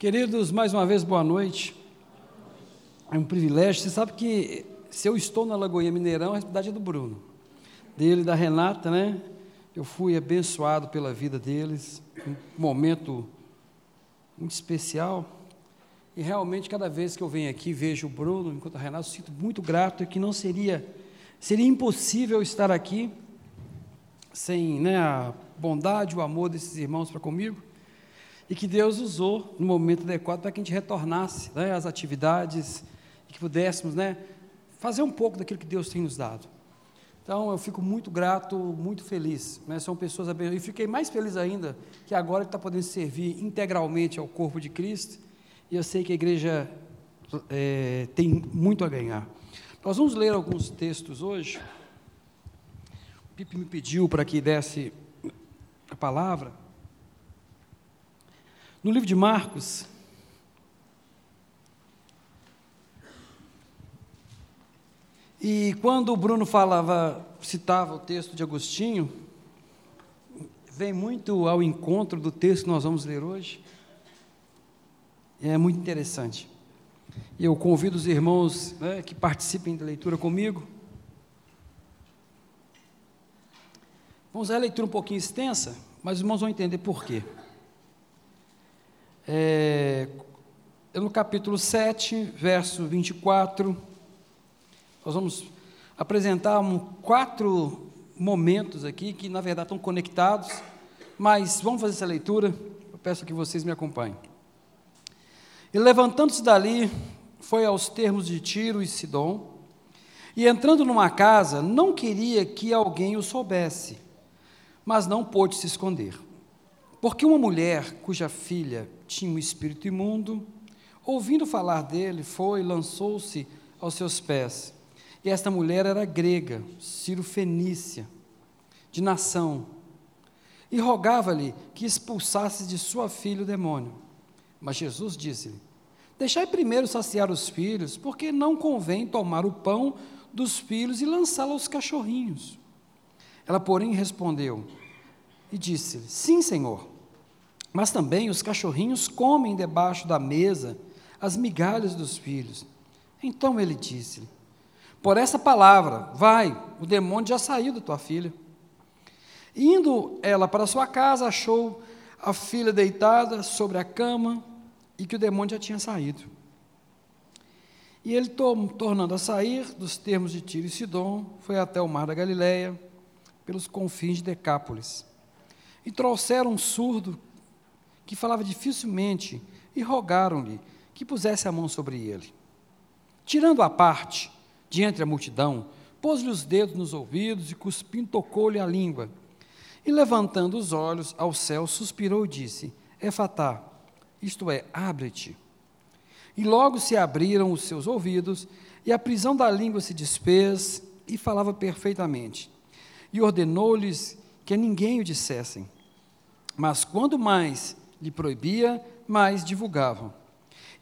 Queridos, mais uma vez, boa noite. É um privilégio. Você sabe que se eu estou na Lagoinha Mineirão, a responsabilidade é do Bruno, dele da Renata, né? Eu fui abençoado pela vida deles, um momento muito especial. E realmente, cada vez que eu venho aqui, vejo o Bruno, enquanto a Renata, eu sinto muito grato e que não seria, seria impossível estar aqui sem né, a bondade, o amor desses irmãos para comigo e que Deus usou no momento adequado para que a gente retornasse né, às atividades e que pudéssemos né, fazer um pouco daquilo que Deus tem nos dado. Então eu fico muito grato, muito feliz. Né, são pessoas abençoadas. E fiquei mais feliz ainda que agora está podendo servir integralmente ao corpo de Cristo. E eu sei que a igreja é, tem muito a ganhar. Nós vamos ler alguns textos hoje. O Pipe me pediu para que desse a palavra. No livro de Marcos, e quando o Bruno falava, citava o texto de Agostinho, vem muito ao encontro do texto que nós vamos ler hoje. É muito interessante. Eu convido os irmãos né, que participem da leitura comigo. Vamos a leitura um pouquinho extensa, mas os irmãos vão entender por quê. É, no capítulo 7, verso 24, nós vamos apresentar um, quatro momentos aqui que, na verdade, estão conectados, mas vamos fazer essa leitura. Eu peço que vocês me acompanhem. E levantando-se dali, foi aos termos de Tiro e Sidom, e entrando numa casa, não queria que alguém o soubesse, mas não pôde se esconder. Porque uma mulher cuja filha tinha um espírito imundo, ouvindo falar dele, foi, lançou-se aos seus pés. E esta mulher era grega, Ciro Fenícia, de nação, e rogava-lhe que expulsasse de sua filha o demônio. Mas Jesus disse-lhe: Deixai primeiro saciar os filhos, porque não convém tomar o pão dos filhos e lançá-lo aos cachorrinhos. Ela, porém, respondeu e disse-lhe: Sim, Senhor. Mas também os cachorrinhos comem debaixo da mesa as migalhas dos filhos. Então ele disse: Por essa palavra, vai, o demônio já saiu da tua filha. Indo ela para sua casa, achou a filha deitada sobre a cama e que o demônio já tinha saído. E ele, tornando a sair dos termos de Tiro e Sidom, foi até o mar da Galileia, pelos confins de Decápolis. E trouxeram um surdo que falava dificilmente, e rogaram-lhe que pusesse a mão sobre ele. Tirando a parte, de entre a multidão, pôs-lhe os dedos nos ouvidos e, cuspindo, tocou-lhe a língua. E, levantando os olhos ao céu, suspirou e disse: Efatá, isto é, abre-te. E logo se abriram os seus ouvidos, e a prisão da língua se desfez, e falava perfeitamente. E ordenou-lhes que a ninguém o dissessem. Mas quando mais lhe proibia, mas divulgavam.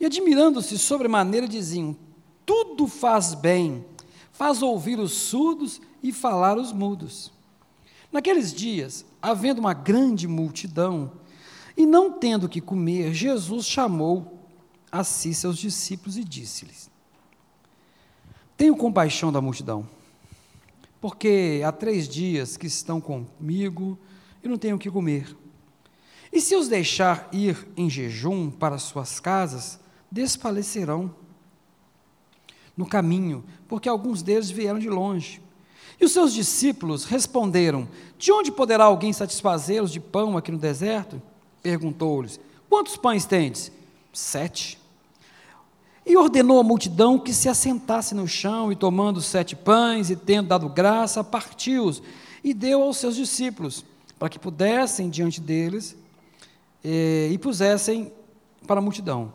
E admirando-se sobremaneira, diziam: Tudo faz bem, faz ouvir os surdos e falar os mudos. Naqueles dias, havendo uma grande multidão, e não tendo que comer, Jesus chamou a si seus discípulos e disse-lhes: Tenho compaixão da multidão, porque há três dias que estão comigo e não tenho o que comer. E se os deixar ir em jejum para suas casas, desfalecerão no caminho, porque alguns deles vieram de longe. E os seus discípulos responderam: De onde poderá alguém satisfazê-los de pão aqui no deserto? Perguntou-lhes: Quantos pães tendes? Sete. E ordenou à multidão que se assentasse no chão, e tomando sete pães, e tendo dado graça, partiu-os, e deu aos seus discípulos, para que pudessem diante deles e, e pusessem para a multidão.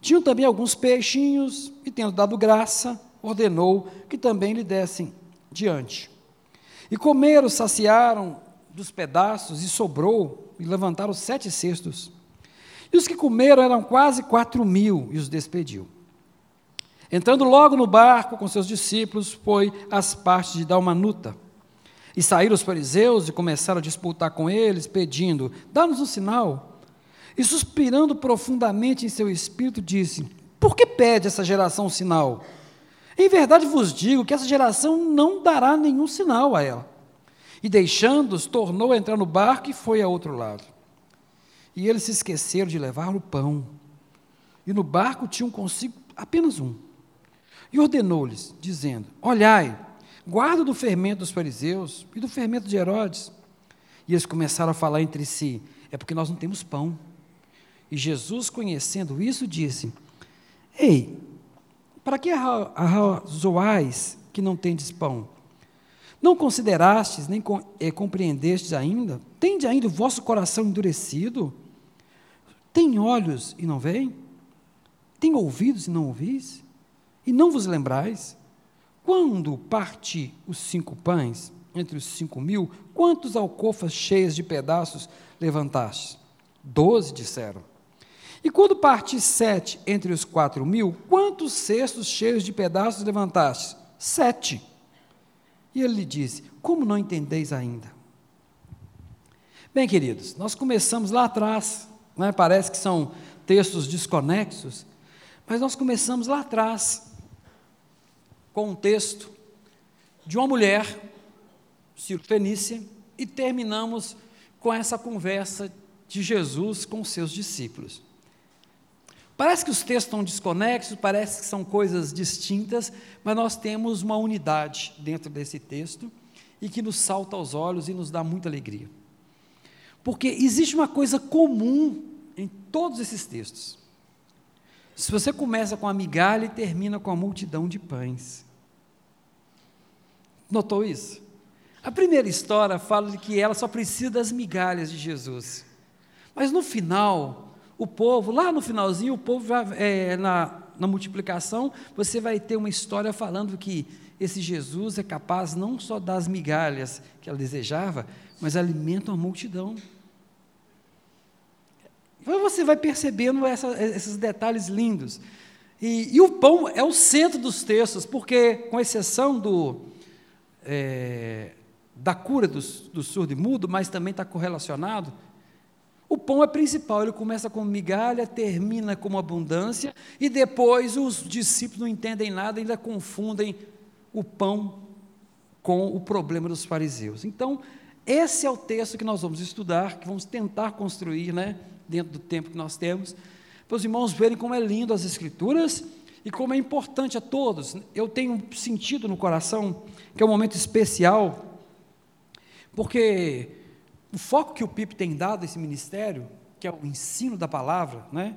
Tinham também alguns peixinhos, e tendo dado graça, ordenou que também lhe dessem diante. E comeram, saciaram dos pedaços, e sobrou, e levantaram sete cestos. E os que comeram eram quase quatro mil, e os despediu. Entrando logo no barco com seus discípulos, foi às partes de Dalmanuta. E saíram os fariseus e começaram a disputar com eles, pedindo: dá-nos um sinal. E suspirando profundamente em seu espírito, disse: Por que pede essa geração sinal? Em verdade vos digo que essa geração não dará nenhum sinal a ela. E deixando-os, tornou a entrar no barco e foi a outro lado. E eles se esqueceram de levar o pão. E no barco tinham consigo apenas um. E ordenou-lhes, dizendo: Olhai, guarda do fermento dos fariseus e do fermento de Herodes. E eles começaram a falar entre si: É porque nós não temos pão. E Jesus, conhecendo isso, disse: Ei, para que arrazoais que não tendes pão? Não considerastes, nem eh, compreendestes ainda? Tende ainda o vosso coração endurecido? Tem olhos e não veem? Tem ouvidos e não ouvis? E não vos lembrais? Quando parti os cinco pães entre os cinco mil, quantos alcofas cheias de pedaços levantastes? Doze, disseram. E quando parti sete entre os quatro mil, quantos cestos cheios de pedaços levantastes? Sete. E ele lhe disse: Como não entendeis ainda? Bem, queridos, nós começamos lá atrás, né? parece que são textos desconexos, mas nós começamos lá atrás com um texto de uma mulher, Fenícia, e terminamos com essa conversa de Jesus com seus discípulos. Parece que os textos estão desconexos, parece que são coisas distintas, mas nós temos uma unidade dentro desse texto e que nos salta aos olhos e nos dá muita alegria. Porque existe uma coisa comum em todos esses textos. Se você começa com a migalha e termina com a multidão de pães. Notou isso? A primeira história fala de que ela só precisa das migalhas de Jesus. Mas no final, o povo, lá no finalzinho, o povo é, na, na multiplicação, você vai ter uma história falando que esse Jesus é capaz não só das migalhas que ela desejava, mas alimenta uma multidão. Então você vai percebendo essa, esses detalhes lindos. E, e, o pão é o centro dos textos, porque, com exceção do, é, da cura do, do surdo e mudo, mas também está correlacionado, o pão é principal, ele começa com migalha, termina com abundância, e depois os discípulos não entendem nada, ainda confundem o pão com o problema dos fariseus. Então, esse é o texto que nós vamos estudar, que vamos tentar construir, né, dentro do tempo que nós temos, para os irmãos verem como é lindo as Escrituras e como é importante a todos. Eu tenho sentido no coração que é um momento especial, porque o foco que o PIP tem dado a esse ministério, que é o ensino da palavra, né?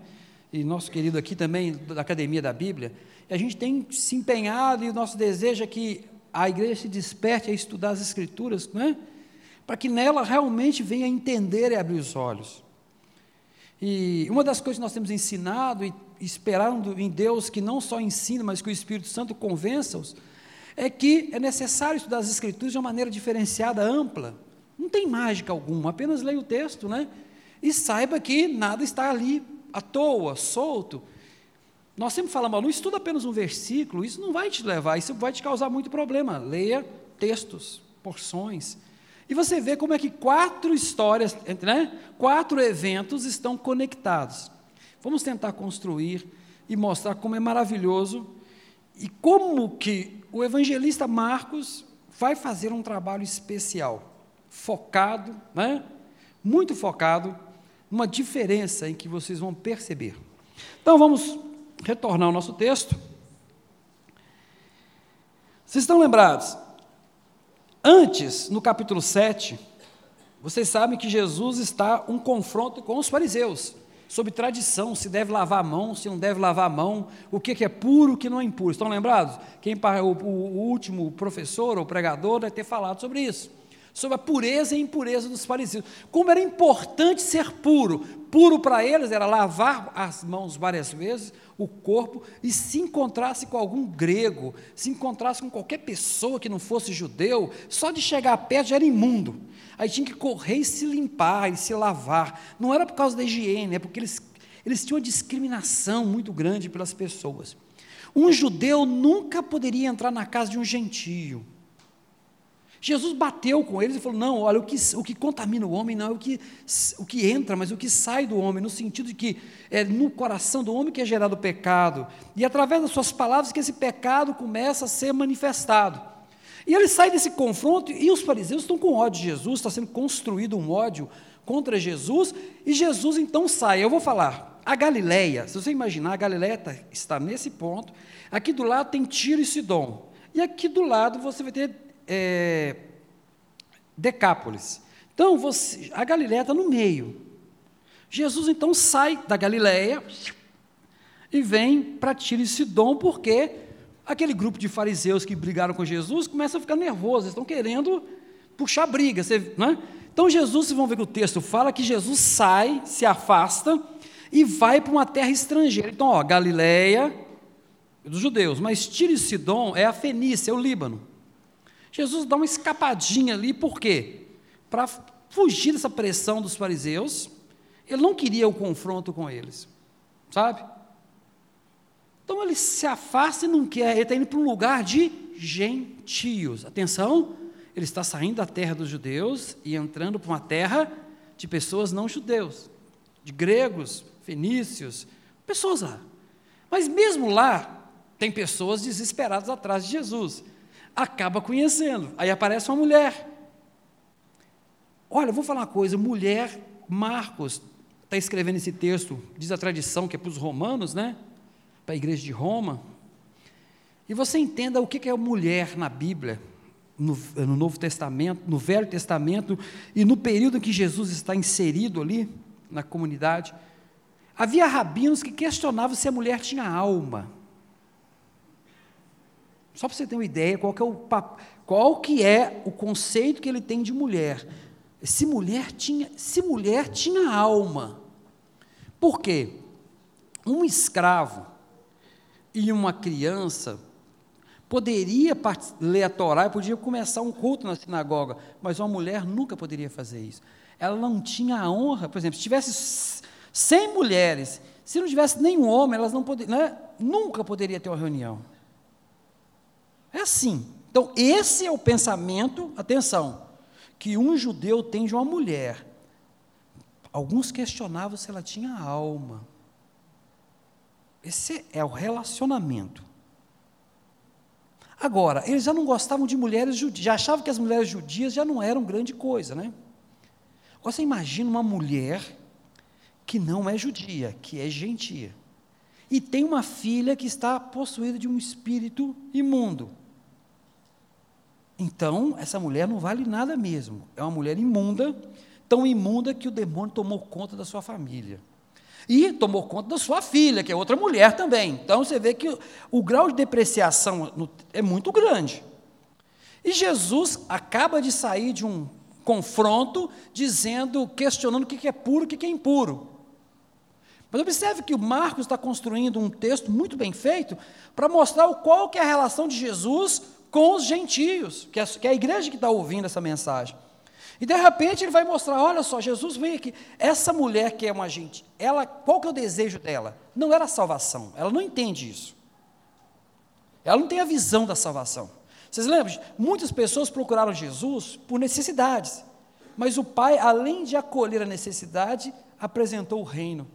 e nosso querido aqui também, da Academia da Bíblia, a gente tem se empenhado e o nosso desejo é que a igreja se desperte a estudar as Escrituras, né? para que nela realmente venha entender e abrir os olhos. E uma das coisas que nós temos ensinado e esperando em Deus que não só ensina, mas que o Espírito Santo convença-os, é que é necessário estudar as Escrituras de uma maneira diferenciada, ampla. Não tem mágica alguma, apenas leia o texto, né? E saiba que nada está ali à toa, solto. Nós sempre falamos, não estuda apenas um versículo, isso não vai te levar, isso vai te causar muito problema. Leia textos, porções. E você vê como é que quatro histórias, né? quatro eventos estão conectados. Vamos tentar construir e mostrar como é maravilhoso e como que o evangelista Marcos vai fazer um trabalho especial focado, né? muito focado, uma diferença em que vocês vão perceber. Então vamos retornar ao nosso texto. Vocês estão lembrados? Antes, no capítulo 7, vocês sabem que Jesus está um confronto com os fariseus sobre tradição, se deve lavar a mão, se não deve lavar a mão, o que é puro, o que não é impuro. Estão lembrados? Quem o, o último professor ou pregador deve ter falado sobre isso sobre a pureza e impureza dos fariseus. Como era importante ser puro. Puro para eles era lavar as mãos várias vezes, o corpo, e se encontrasse com algum grego, se encontrasse com qualquer pessoa que não fosse judeu, só de chegar perto já era imundo. Aí tinha que correr e se limpar e se lavar. Não era por causa da higiene, é porque eles, eles tinham uma discriminação muito grande pelas pessoas. Um judeu nunca poderia entrar na casa de um gentio. Jesus bateu com eles e falou: não, olha, o que, o que contamina o homem não é o que, o que entra, mas o que sai do homem, no sentido de que é no coração do homem que é gerado o pecado, e através das suas palavras que esse pecado começa a ser manifestado. E ele sai desse confronto, e os fariseus estão com ódio de Jesus, está sendo construído um ódio contra Jesus, e Jesus então sai. Eu vou falar, a Galileia, se você imaginar, a Galileia tá, está nesse ponto, aqui do lado tem Tiro e Sidom, e aqui do lado você vai ter é, Decápolis. Então, você, a Galileia está no meio. Jesus então sai da Galileia e vem para Tiro e Sidom, porque aquele grupo de fariseus que brigaram com Jesus começa a ficar nervoso, estão querendo puxar briga. Você, né? Então Jesus, vocês vão ver que o texto fala que Jesus sai, se afasta e vai para uma terra estrangeira. Então, ó, Galileia, dos judeus, mas Tiro e Sidom é a Fenícia, é o Líbano. Jesus dá uma escapadinha ali, por quê? Para fugir dessa pressão dos fariseus, ele não queria o confronto com eles, sabe? Então ele se afasta e não quer, ele está indo para um lugar de gentios. Atenção, ele está saindo da terra dos judeus e entrando para uma terra de pessoas não judeus, de gregos, fenícios, pessoas lá. Mas mesmo lá, tem pessoas desesperadas atrás de Jesus acaba conhecendo. Aí aparece uma mulher. Olha, vou falar uma coisa: mulher, Marcos está escrevendo esse texto, diz a tradição que é para os romanos, né? Para a igreja de Roma. E você entenda o que é mulher na Bíblia, no, no Novo Testamento, no Velho Testamento e no período em que Jesus está inserido ali na comunidade. Havia rabinos que questionavam se a mulher tinha alma. Só para você ter uma ideia qual que, é o, qual que é o conceito que ele tem de mulher. Se mulher tinha, se mulher tinha alma. Por quê? Um escravo e uma criança poderia ler a Torá e podia começar um culto na sinagoga, mas uma mulher nunca poderia fazer isso. Ela não tinha a honra, por exemplo, se tivesse 100 mulheres, se não tivesse nenhum homem, elas não poderiam, né? nunca poderia ter uma reunião. É assim. Então, esse é o pensamento, atenção, que um judeu tem de uma mulher. Alguns questionavam se ela tinha alma. Esse é o relacionamento. Agora, eles já não gostavam de mulheres judias, já achavam que as mulheres judias já não eram grande coisa, né? Agora você imagina uma mulher que não é judia, que é gentia, e tem uma filha que está possuída de um espírito imundo. Então, essa mulher não vale nada mesmo. É uma mulher imunda, tão imunda que o demônio tomou conta da sua família. E tomou conta da sua filha, que é outra mulher também. Então, você vê que o, o grau de depreciação é muito grande. E Jesus acaba de sair de um confronto, dizendo, questionando o que é puro e o que é impuro. Mas observe que o Marcos está construindo um texto muito bem feito para mostrar qual que é a relação de Jesus com os gentios, que é, que é a igreja que está ouvindo essa mensagem. E de repente ele vai mostrar, olha só, Jesus vem aqui, essa mulher que é uma gente, ela, qual que é o desejo dela? Não era a salvação, ela não entende isso. Ela não tem a visão da salvação. Vocês lembram? Muitas pessoas procuraram Jesus por necessidades, mas o pai, além de acolher a necessidade, apresentou o reino.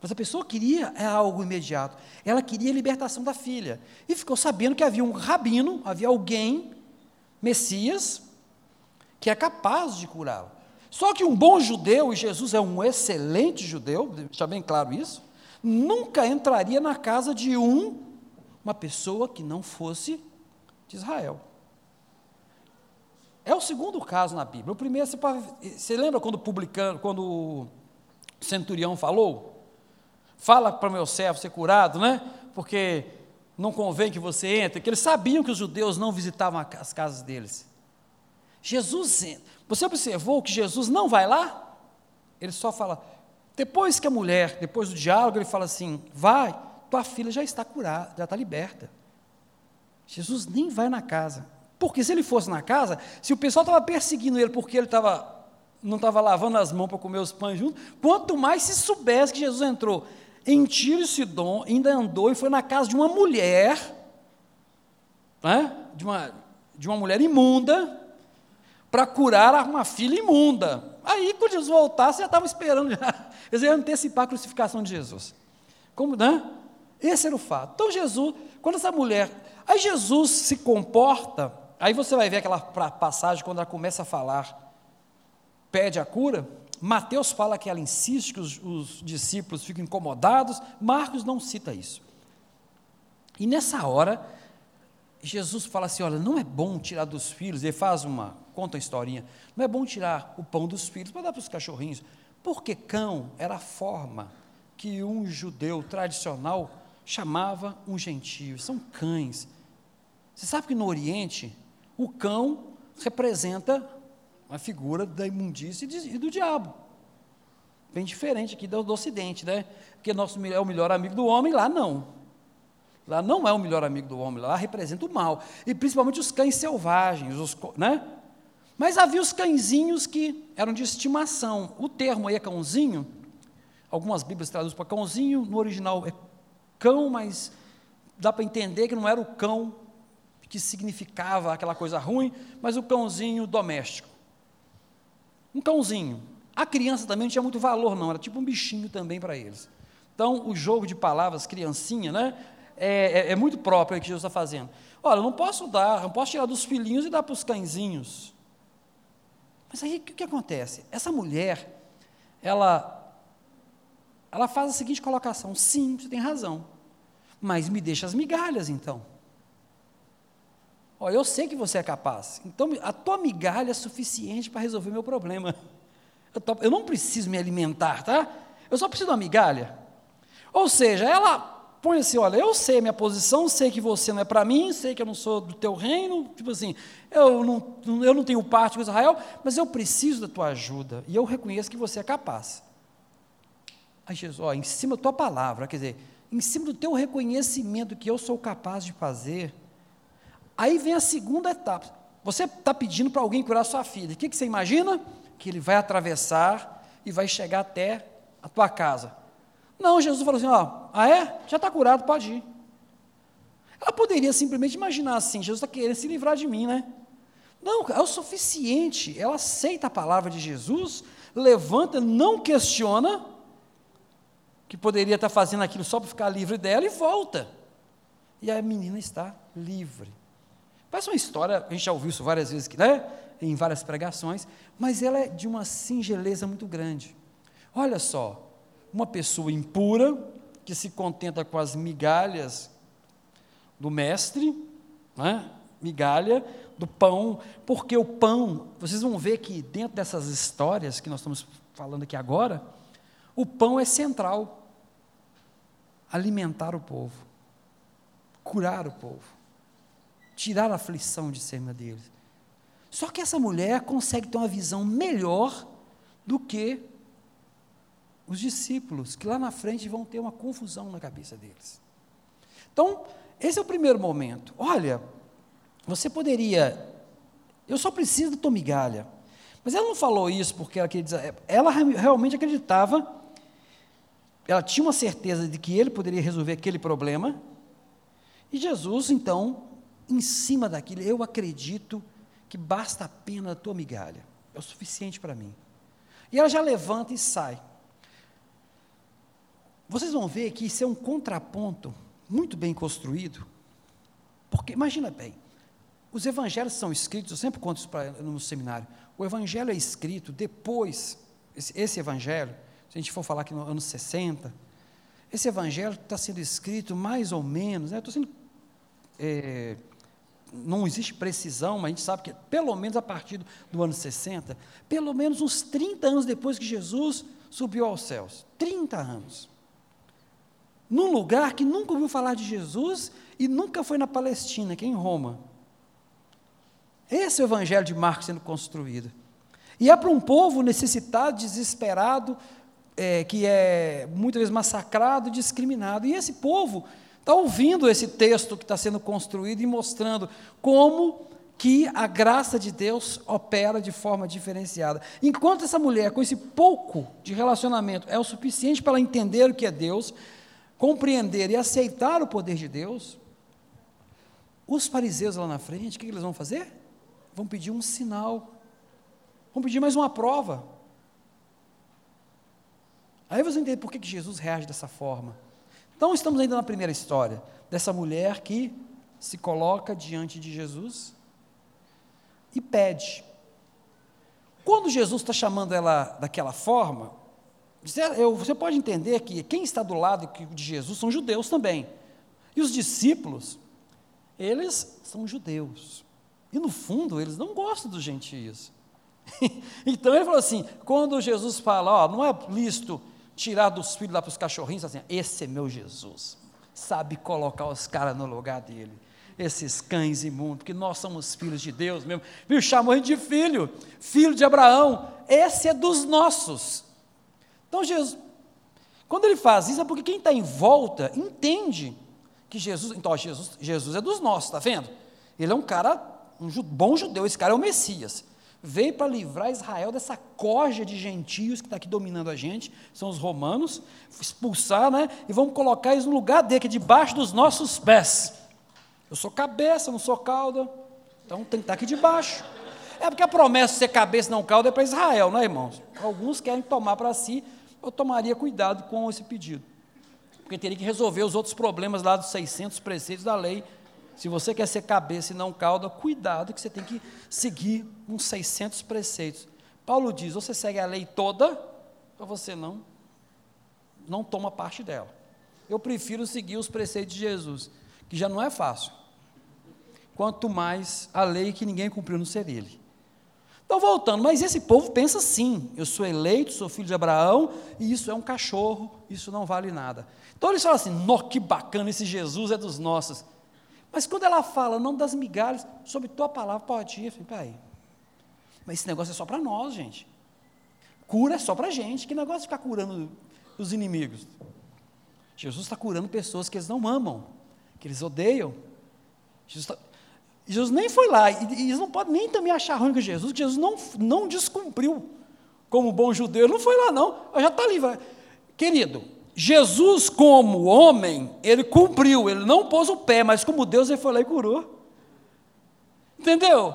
Mas a pessoa queria é algo imediato. Ela queria a libertação da filha. E ficou sabendo que havia um rabino, havia alguém, Messias, que é capaz de curá-la. Só que um bom judeu, e Jesus é um excelente judeu, deixa bem claro isso, nunca entraria na casa de um, uma pessoa que não fosse de Israel. É o segundo caso na Bíblia. O primeiro, você, você lembra quando publicano, quando o centurião falou? Fala para meu servo ser curado, né? Porque não convém que você entre, que eles sabiam que os judeus não visitavam as casas deles. Jesus entra. Você observou que Jesus não vai lá? Ele só fala, depois que a mulher, depois do diálogo, ele fala assim: vai, tua filha já está curada, já está liberta. Jesus nem vai na casa. Porque se ele fosse na casa, se o pessoal estava perseguindo ele porque ele estava, não estava lavando as mãos para comer os pães juntos, quanto mais se soubesse que Jesus entrou em Tiro e Sidom, ainda andou e foi na casa de uma mulher, né? de, uma, de uma mulher imunda para curar uma filha imunda. Aí, quando Jesus voltasse, já estavam esperando, já. eles iam antecipar a crucificação de Jesus. Como, né? Esse era o fato. Então, Jesus, quando essa mulher. Aí, Jesus se comporta. Aí você vai ver aquela passagem quando ela começa a falar, pede a cura. Mateus fala que ela insiste, que os, os discípulos ficam incomodados. Marcos não cita isso. E nessa hora, Jesus fala assim: olha, não é bom tirar dos filhos, ele faz uma, conta a historinha, não é bom tirar o pão dos filhos para dar para os cachorrinhos, porque cão era a forma que um judeu tradicional chamava um gentio, são cães. Você sabe que no Oriente, o cão representa a figura da imundícia e do diabo. Bem diferente aqui do, do Ocidente, né? Porque nosso é o melhor amigo do homem, lá não. Lá não é o melhor amigo do homem, lá representa o mal. E principalmente os cães selvagens, os, né? Mas havia os cãezinhos que eram de estimação. O termo aí é cãozinho, algumas Bíblias traduzem para cãozinho, no original é cão, mas dá para entender que não era o cão que significava aquela coisa ruim, mas o cãozinho doméstico. Um cãozinho. A criança também não tinha muito valor, não, era tipo um bichinho também para eles. Então, o jogo de palavras, criancinha, né? é, é, é muito próprio que Jesus está fazendo. Olha, eu não posso dar, não posso tirar dos filhinhos e dar para os cãezinhos. Mas aí o que, que acontece? Essa mulher, ela, ela faz a seguinte colocação: sim, você tem razão, mas me deixa as migalhas então. Olha, eu sei que você é capaz, então a tua migalha é suficiente para resolver meu problema. Eu, tô, eu não preciso me alimentar, tá? Eu só preciso de uma migalha. Ou seja, ela põe assim: olha, eu sei a minha posição, sei que você não é para mim, sei que eu não sou do teu reino, tipo assim, eu não, eu não tenho parte com Israel, mas eu preciso da tua ajuda e eu reconheço que você é capaz. Aí Jesus, ó, em cima da tua palavra, quer dizer, em cima do teu reconhecimento que eu sou capaz de fazer, aí vem a segunda etapa. Você está pedindo para alguém curar sua filha, o que, que você imagina? Que ele vai atravessar e vai chegar até a tua casa. Não, Jesus falou assim: ó, ah é? Já está curado, pode ir. Ela poderia simplesmente imaginar assim: Jesus está querendo se livrar de mim, né? Não, é o suficiente. Ela aceita a palavra de Jesus, levanta, não questiona, que poderia estar fazendo aquilo só para ficar livre dela e volta. E a menina está livre. Parece uma história, a gente já ouviu isso várias vezes, né? em várias pregações, mas ela é de uma singeleza muito grande. Olha só, uma pessoa impura, que se contenta com as migalhas do mestre, né? migalha do pão, porque o pão, vocês vão ver que dentro dessas histórias que nós estamos falando aqui agora, o pão é central. Alimentar o povo, curar o povo, tirar a aflição de cima deles. Só que essa mulher consegue ter uma visão melhor do que os discípulos, que lá na frente vão ter uma confusão na cabeça deles. Então, esse é o primeiro momento. Olha, você poderia. Eu só preciso da tua migalha. Mas ela não falou isso porque ela queria dizer. Ela realmente acreditava, ela tinha uma certeza de que ele poderia resolver aquele problema. E Jesus, então, em cima daquilo, eu acredito que basta a tua migalha. É o suficiente para mim. E ela já levanta e sai. Vocês vão ver que isso é um contraponto muito bem construído, porque imagina bem, os evangelhos são escritos, eu sempre conto isso pra, no seminário, o evangelho é escrito depois, esse, esse evangelho, se a gente for falar aqui nos anos 60, esse evangelho está sendo escrito mais ou menos, né, estou sendo, é, não existe precisão, mas a gente sabe que pelo menos a partir do, ano 60, pelo menos uns 30 anos depois que Jesus subiu aos céus, 30 anos num lugar que nunca ouviu falar de Jesus e nunca foi na Palestina, que é em Roma. Esse é o evangelho de Marcos sendo construído. E é para um povo necessitado, desesperado, é, que é muitas vezes massacrado, discriminado. E esse povo está ouvindo esse texto que está sendo construído e mostrando como que a graça de Deus opera de forma diferenciada. Enquanto essa mulher, com esse pouco de relacionamento, é o suficiente para ela entender o que é Deus, compreender e aceitar o poder de Deus, Os fariseus lá na frente, o que eles vão fazer? Vão pedir um sinal, vão pedir mais uma prova. Aí você entende por que Jesus reage dessa forma. Então, estamos ainda na primeira história, dessa mulher que se coloca diante de Jesus e pede. Quando Jesus está chamando ela daquela forma, você pode entender que quem está do lado de Jesus são judeus também. E os discípulos, eles são judeus. E no fundo, eles não gostam dos gentios. então ele falou assim: quando Jesus fala, ó, não é lícito tirar dos filhos lá para os cachorrinhos, assim, esse é meu Jesus. Sabe colocar os caras no lugar dele. Esses cães imundos, porque nós somos filhos de Deus mesmo. Viu? Chamou de filho, filho de Abraão. Esse é dos nossos. Então, Jesus, quando ele faz isso, é porque quem está em volta entende que Jesus, então, Jesus, Jesus é dos nossos, está vendo? Ele é um cara, um bom judeu, esse cara é o Messias. Veio para livrar Israel dessa corja de gentios que está aqui dominando a gente, são os romanos, expulsar, né? E vamos colocar eles no lugar dele, que é debaixo dos nossos pés. Eu sou cabeça, não sou cauda, então tem que estar tá aqui debaixo. É porque a promessa de ser cabeça não cauda é para Israel, né, irmãos? Alguns querem tomar para si eu tomaria cuidado com esse pedido. Porque teria que resolver os outros problemas lá dos 600 preceitos da lei. Se você quer ser cabeça e não cauda, cuidado que você tem que seguir uns 600 preceitos. Paulo diz: você segue a lei toda, ou você não, não toma parte dela. Eu prefiro seguir os preceitos de Jesus, que já não é fácil. Quanto mais a lei que ninguém cumpriu no ser ele. Então, voltando, mas esse povo pensa assim: eu sou eleito, sou filho de Abraão, e isso é um cachorro, isso não vale nada. Então eles falam assim: nó, que bacana, esse Jesus é dos nossos. Mas quando ela fala, não das migalhas, sobre tua palavra, pode ir. Pai, mas esse negócio é só para nós, gente. Cura é só para gente. Que negócio de ficar curando os inimigos? Jesus está curando pessoas que eles não amam, que eles odeiam. Jesus está Jesus nem foi lá, e, eles não podem nem também achar ruim com Jesus, Jesus não, não descumpriu como bom judeu, não foi lá não, já está ali. Querido, Jesus como homem, ele cumpriu, ele não pôs o pé, mas como Deus ele foi lá e curou. Entendeu?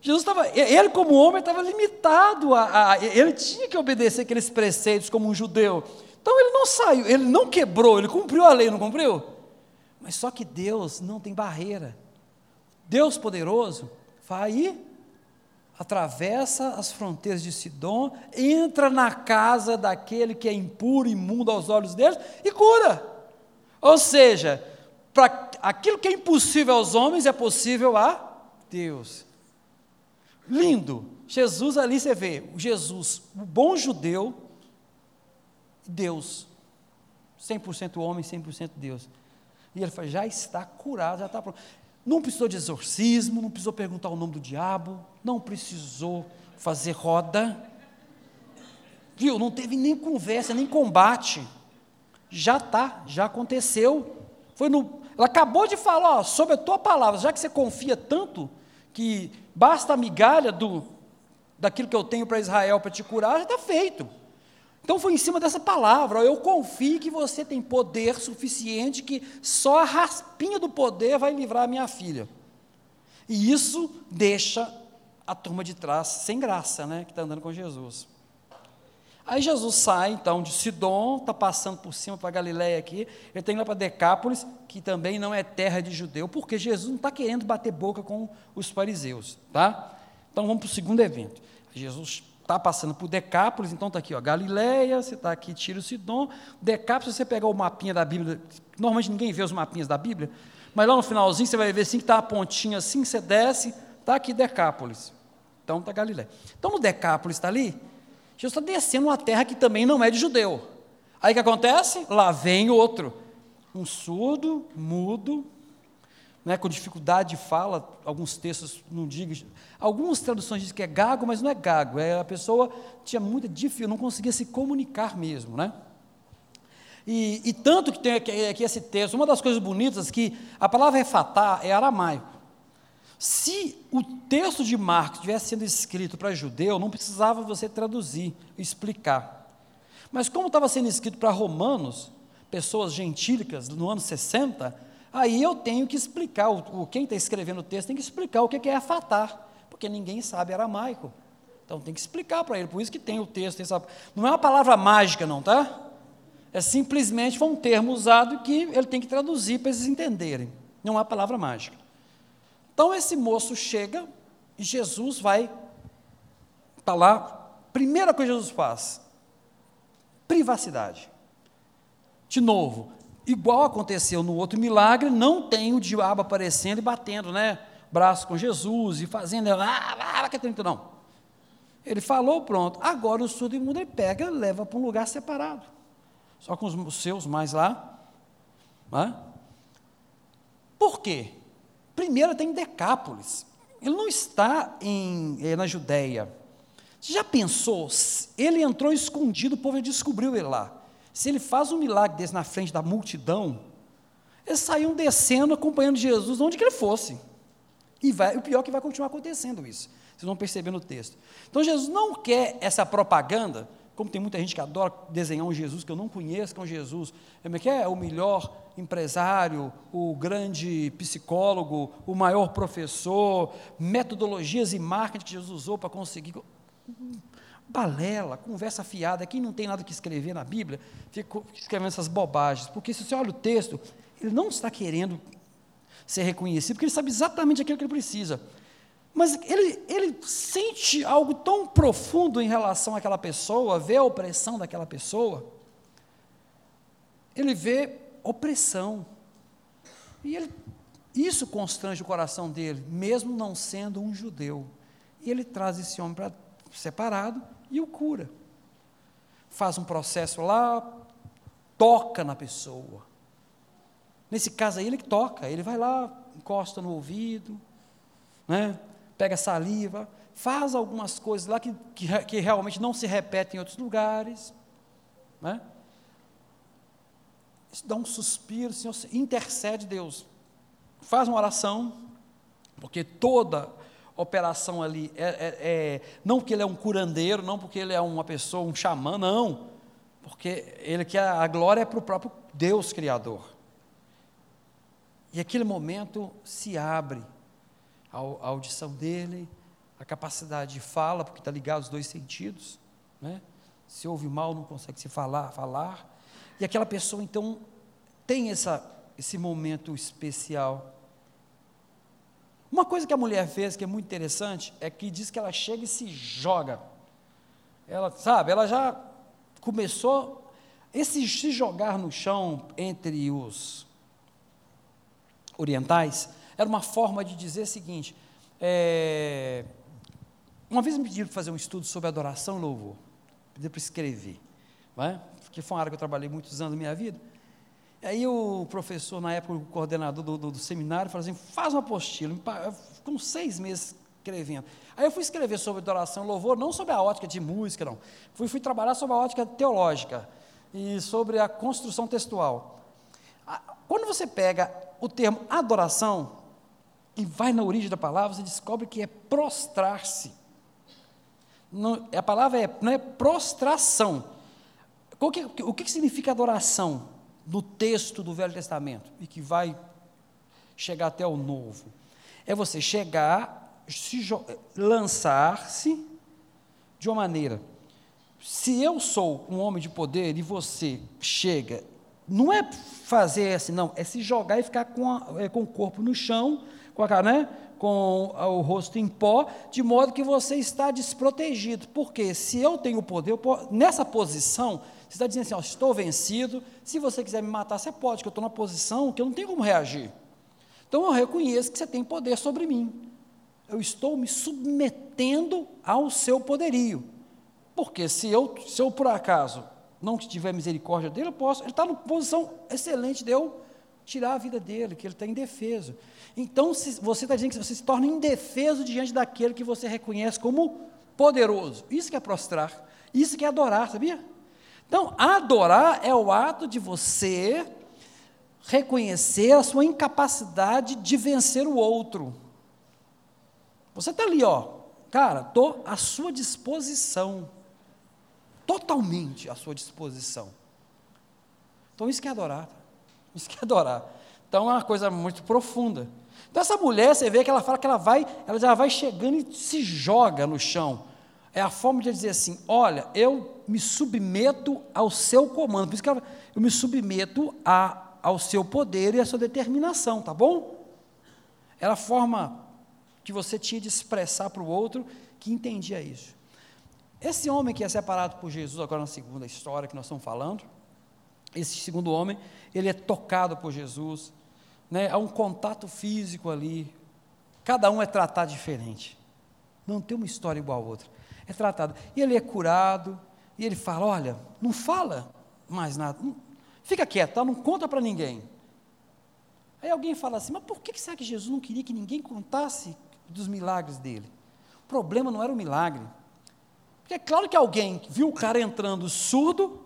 Jesus estava, ele como homem estava limitado a, a, ele tinha que obedecer aqueles preceitos como um judeu. Então ele não saiu, ele não quebrou, ele cumpriu a lei, não cumpriu? Mas só que Deus não tem barreira. Deus poderoso vai e atravessa as fronteiras de Sidom, entra na casa daquele que é impuro, imundo aos olhos deles e cura. Ou seja, para aquilo que é impossível aos homens é possível a Deus. Lindo. Jesus ali você vê, Jesus, o bom judeu, Deus. 100% homem, 100% Deus. E ele fala, já está curado, já está pronto. Não precisou de exorcismo, não precisou perguntar o nome do diabo, não precisou fazer roda. Viu? Não teve nem conversa, nem combate. Já está, já aconteceu. Foi no, ela acabou de falar, ó, sobre a tua palavra, já que você confia tanto que basta a migalha do daquilo que eu tenho para Israel para te curar, já está feito. Então foi em cima dessa palavra. Eu confio que você tem poder suficiente que só a raspinha do poder vai livrar a minha filha. E isso deixa a turma de trás sem graça, né? Que está andando com Jesus. Aí Jesus sai, então, de Sidom, está passando por cima para Galiléia aqui, ele tem lá para Decápolis, que também não é terra de judeu, porque Jesus não está querendo bater boca com os fariseus, tá? Então vamos para o segundo evento. Jesus está passando por Decápolis, então está aqui, ó, Galileia, você está aqui, Tiro Sidom, Decápolis, se você pegar o mapinha da Bíblia, normalmente ninguém vê os mapinhas da Bíblia, mas lá no finalzinho você vai ver assim que está a pontinha assim, você desce, está aqui Decápolis. Então está Galileia. Então no Decápolis está ali, Jesus está descendo uma terra que também não é de judeu. Aí o que acontece? Lá vem outro, um surdo, mudo, né, com dificuldade de fala, alguns textos não digam, algumas traduções dizem que é gago, mas não é gago, é a pessoa tinha muita dificuldade, não conseguia se comunicar mesmo, né? E, e tanto que tem aqui, aqui, esse texto, uma das coisas bonitas é que a palavra refatar é aramaico. Se o texto de Marcos tivesse sendo escrito para judeu, não precisava você traduzir, explicar. Mas como estava sendo escrito para romanos, pessoas gentílicas, no ano 60, Aí eu tenho que explicar, o, quem está escrevendo o texto tem que explicar o que é afatar, porque ninguém sabe aramaico. Então tem que explicar para ele, por isso que tem o texto. Essa, não é uma palavra mágica, não, tá? É simplesmente foi um termo usado que ele tem que traduzir para eles entenderem. Não é uma palavra mágica. Então esse moço chega e Jesus vai está lá. Primeira coisa que Jesus faz: privacidade. De novo, igual aconteceu no outro milagre, não tem o diabo aparecendo e batendo, né? Braço com Jesus e fazendo, ah, ah, que não. Ele falou, pronto. Agora o surdo imundo ele pega e leva para um lugar separado. Só com os seus mais lá. Né? Por quê? Primeiro tem Decápolis. Ele não está em, é, na Judéia. Você já pensou? Ele entrou escondido, o povo descobriu ele lá. Se ele faz um milagre desse na frente da multidão, eles saíam descendo, acompanhando Jesus, onde que ele fosse. E vai, o pior é que vai continuar acontecendo isso. Vocês vão perceber no texto. Então Jesus não quer essa propaganda, como tem muita gente que adora desenhar um Jesus que eu não conheço, que é um Jesus, é que é o melhor empresário, o grande psicólogo, o maior professor, metodologias e marketing que Jesus usou para conseguir balela, conversa fiada. Quem não tem nada que escrever na Bíblia, fica escrevendo essas bobagens. Porque se você olha o texto, ele não está querendo ser reconhecido, porque ele sabe exatamente aquilo que ele precisa. Mas ele, ele sente algo tão profundo em relação àquela pessoa, vê a opressão daquela pessoa. Ele vê opressão. E ele, isso constrange o coração dele, mesmo não sendo um judeu. E ele traz esse homem para separado e o cura. Faz um processo lá, toca na pessoa. Nesse caso aí, ele que toca, ele vai lá, encosta no ouvido, né? pega saliva, faz algumas coisas lá que, que, que realmente não se repetem em outros lugares. Né? Isso dá um suspiro, Senhor intercede Deus, faz uma oração, porque toda operação ali é, é, é, não porque ele é um curandeiro, não porque ele é uma pessoa, um xamã, não, porque ele quer a glória é para o próprio Deus Criador. E aquele momento se abre a, a audição dele, a capacidade de fala, porque está ligado aos dois sentidos, né? Se ouve mal, não consegue se falar, falar. E aquela pessoa então tem essa, esse momento especial uma coisa que a mulher fez que é muito interessante é que diz que ela chega e se joga. Ela, sabe, ela já começou esse se jogar no chão entre os orientais era uma forma de dizer o seguinte: é, uma vez me pediram para fazer um estudo sobre adoração e louvor, pediram para escrever, não é? porque foi uma área que eu trabalhei muitos anos da minha vida. Aí o professor, na época, o coordenador do, do, do seminário, falou assim: faz uma apostila. Uns seis meses escrevendo. Aí eu fui escrever sobre adoração e louvor, não sobre a ótica de música, não. Fui, fui trabalhar sobre a ótica teológica e sobre a construção textual. Quando você pega o termo adoração e vai na origem da palavra, você descobre que é prostrar-se. A palavra é, não é prostração. O que, o que significa adoração? No texto do Velho Testamento e que vai chegar até o Novo. É você chegar, lançar-se de uma maneira. Se eu sou um homem de poder e você chega, não é fazer assim, não, é se jogar e ficar com, a, é, com o corpo no chão, com a cara, né? com o rosto em pó, de modo que você está desprotegido. Porque se eu tenho poder, eu, nessa posição, você está dizendo assim: ó, estou vencido, se você quiser me matar, você pode, que eu estou numa posição que eu não tenho como reagir. Então eu reconheço que você tem poder sobre mim. Eu estou me submetendo ao seu poderio. Porque se eu, se eu por acaso não tiver misericórdia dele, eu posso. Ele está numa posição excelente de eu tirar a vida dele, que ele está indefeso. Então você está dizendo que você se torna indefeso diante daquele que você reconhece como poderoso. Isso que é prostrar, isso que é adorar, sabia? Então, adorar é o ato de você reconhecer a sua incapacidade de vencer o outro. Você está ali, ó, cara, estou à sua disposição, totalmente à sua disposição. Então, isso que é adorar, isso que é adorar. Então é uma coisa muito profunda. Então essa mulher, você vê que ela fala que ela vai, ela já vai chegando e se joga no chão. É a forma de dizer assim: olha, eu me submeto ao seu comando. Por isso que ela, eu me submeto a, ao seu poder e à sua determinação, tá bom? Era a forma que você tinha de expressar para o outro que entendia isso. Esse homem que é separado por Jesus, agora na segunda história que nós estamos falando, esse segundo homem, ele é tocado por Jesus, né? há um contato físico ali, cada um é tratado diferente, não tem uma história igual a outra, é tratado, e ele é curado, e ele fala: Olha, não fala mais nada, fica quieto, tá? não conta para ninguém. Aí alguém fala assim: Mas por que será que Jesus não queria que ninguém contasse dos milagres dele? O problema não era o milagre, porque é claro que alguém viu o cara entrando surdo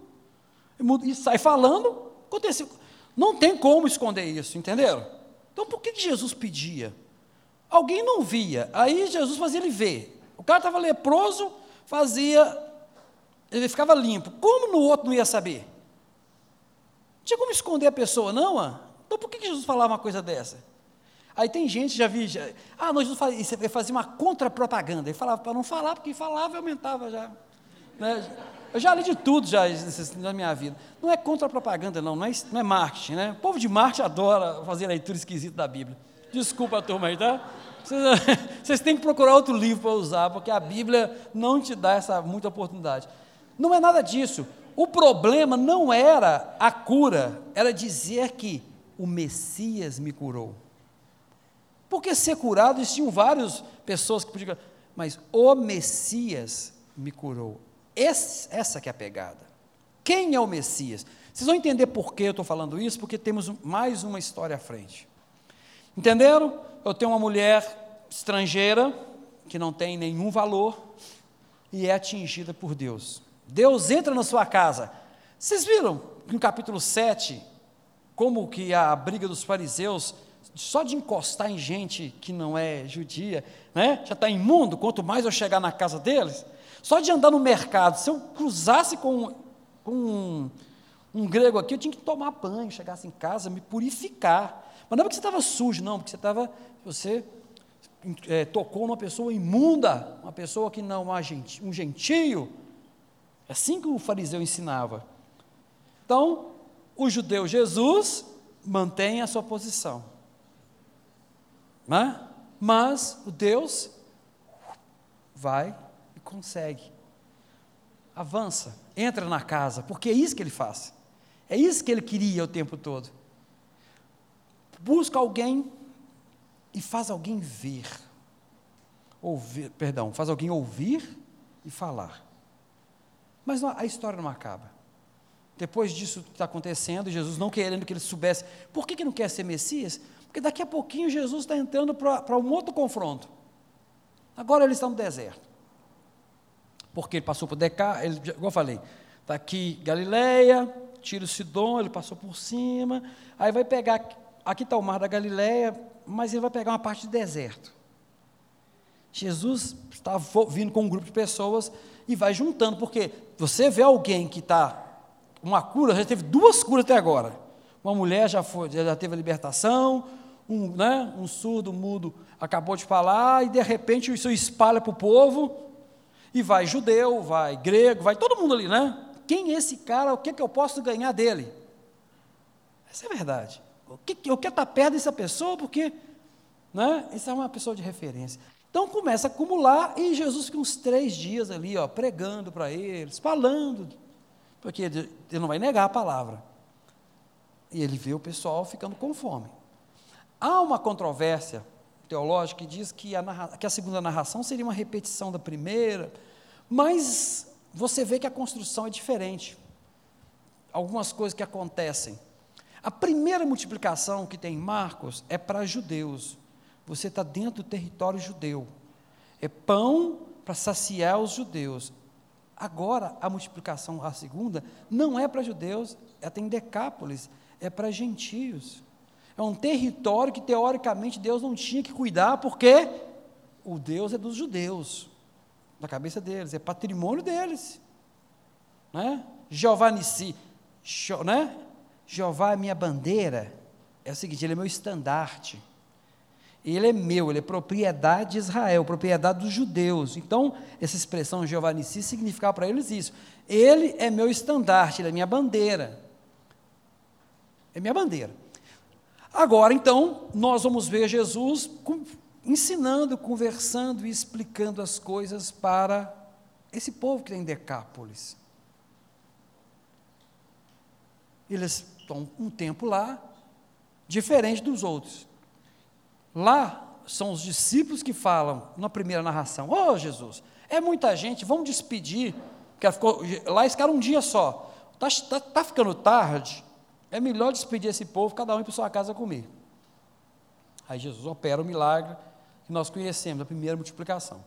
e sai falando, aconteceu. Não tem como esconder isso, entenderam? Então por que Jesus pedia? Alguém não via, aí Jesus fazia ele ver. O cara estava leproso, fazia, ele ficava limpo. Como no outro não ia saber? Não tinha como esconder a pessoa, não? Ah? Então por que Jesus falava uma coisa dessa? Aí tem gente, já vi, já, ah, nós fazia, ele fazia uma contra-propaganda. Ele falava para não falar, porque falava e aumentava já. Né? Eu já li de tudo já na minha vida. Não é contra-propaganda, não, não é, não é marketing, né? O povo de marketing adora fazer leitura esquisita da Bíblia. Desculpa a turma aí, tá? Vocês, vocês têm que procurar outro livro para usar, porque a Bíblia não te dá essa muita oportunidade. Não é nada disso. O problema não era a cura, era dizer que o Messias me curou. Porque ser curado, existiam várias pessoas que podiam, mas o Messias me curou. Esse, essa que é a pegada. Quem é o Messias? Vocês vão entender por que eu estou falando isso, porque temos mais uma história à frente. Entenderam? Eu tenho uma mulher estrangeira, que não tem nenhum valor, e é atingida por Deus. Deus entra na sua casa. Vocês viram no capítulo 7, como que a briga dos fariseus só de encostar em gente que não é judia, né, já está imundo, quanto mais eu chegar na casa deles, só de andar no mercado, se eu cruzasse com, com um, um grego aqui, eu tinha que tomar banho, chegasse em casa, me purificar. Mas não é porque você estava sujo, não, porque você estava, você é, tocou numa pessoa imunda, uma pessoa que não, uma um gentio. Assim que o fariseu ensinava. Então, o judeu Jesus mantém a sua posição. Né? Mas o Deus vai e consegue. Avança, entra na casa, porque é isso que ele faz. É isso que ele queria o tempo todo. Busca alguém e faz alguém ver. Ouvir, perdão, faz alguém ouvir e falar. Mas a história não acaba. Depois disso está acontecendo, Jesus não querendo que ele soubesse, por que, que não quer ser Messias? Porque daqui a pouquinho Jesus está entrando para um outro confronto. Agora ele está no deserto. Porque ele passou por Decá, ele, igual eu falei, está aqui Galileia, Tiro Sidom, ele passou por cima, aí vai pegar, aqui está o mar da Galileia, mas ele vai pegar uma parte de deserto. Jesus está vindo com um grupo de pessoas e vai juntando, porque você vê alguém que está, uma cura, já teve duas curas até agora. Uma mulher já, foi, já teve a libertação, um, né, um surdo, mudo, acabou de falar, e de repente isso espalha para o povo, e vai judeu, vai grego, vai todo mundo ali, né? Quem é esse cara? O que, é que eu posso ganhar dele? Essa é a verdade. O que, eu quero estar perto dessa pessoa, porque né, essa é uma pessoa de referência. Então começa a acumular, e Jesus fica uns três dias ali, ó, pregando para eles, falando, porque ele não vai negar a palavra. E ele vê o pessoal ficando com fome. Há uma controvérsia teológica que diz que a, narra, que a segunda narração seria uma repetição da primeira, mas você vê que a construção é diferente. Algumas coisas que acontecem. A primeira multiplicação que tem em Marcos é para judeus. Você está dentro do território judeu. É pão para saciar os judeus. Agora, a multiplicação, a segunda, não é para judeus, é tem Decápolis, é para gentios. É um território que, teoricamente, Deus não tinha que cuidar, porque o Deus é dos judeus, da cabeça deles, é patrimônio deles. Né? Jeová Nissi, né? Jeová é minha bandeira, é o seguinte: ele é meu estandarte. Ele é meu, ele é propriedade de Israel, propriedade dos judeus. Então, essa expressão Jeová Nissi significava para eles isso. Ele é meu estandarte, ele é minha bandeira. É minha bandeira. Agora, então, nós vamos ver Jesus ensinando, conversando e explicando as coisas para esse povo que tem Decápolis. Eles estão um tempo lá, diferente dos outros. Lá são os discípulos que falam na primeira narração: Ô oh, Jesus, é muita gente, vamos despedir. Porque ficou, lá esse cara um dia só. Está tá, tá ficando tarde, é melhor despedir esse povo, cada um ir para sua casa comer. Aí Jesus opera o milagre que nós conhecemos, a primeira multiplicação.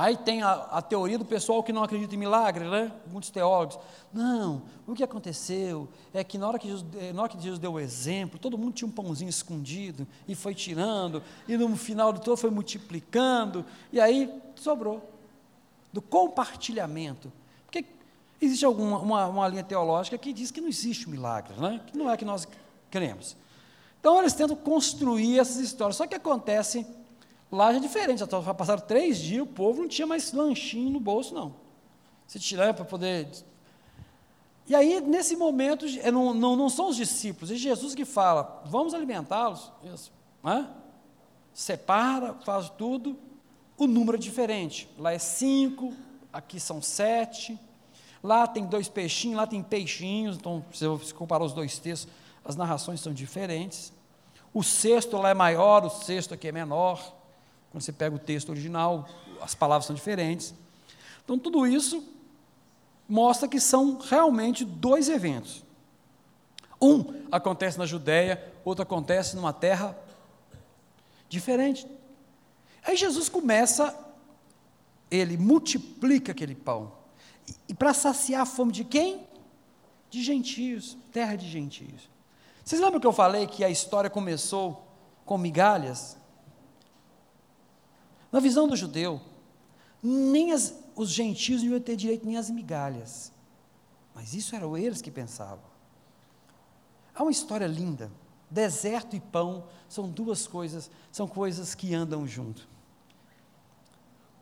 Aí tem a, a, teoria do pessoal que não acredita em milagre, né? Muitos teólogos. Não, o que aconteceu é que na hora que, Jesus, eh, na hora que Jesus deu o exemplo, todo mundo tinha um pãozinho escondido e foi tirando, e no final do todo foi multiplicando, e aí sobrou. Do compartilhamento. Porque existe alguma uma, uma linha teológica que diz que não existe milagre, né? Que não é que nós queremos. Então eles tentam construir essas histórias. Só que acontece Lá já é diferente, já passaram três dias, o povo não tinha mais lanchinho no bolso, não. Se tirar para poder. E aí, nesse momento, é, não, não, não são os discípulos, é Jesus que fala: vamos alimentá-los. Né? Separa, faz tudo. O número é diferente. Lá é cinco, aqui são sete. Lá tem dois peixinhos, lá tem peixinhos. Então, se você comparar os dois textos, as narrações são diferentes. O sexto lá é maior, o sexto aqui é menor. Quando você pega o texto original, as palavras são diferentes. Então, tudo isso mostra que são realmente dois eventos. Um acontece na Judéia, outro acontece numa terra diferente. Aí Jesus começa, ele multiplica aquele pão. E, e para saciar a fome de quem? De gentios, terra de gentios. Vocês lembram que eu falei que a história começou com migalhas? Na visão do judeu, nem as, os gentios não iam ter direito nem às migalhas. Mas isso eram eles que pensavam. Há uma história linda. Deserto e pão são duas coisas, são coisas que andam junto.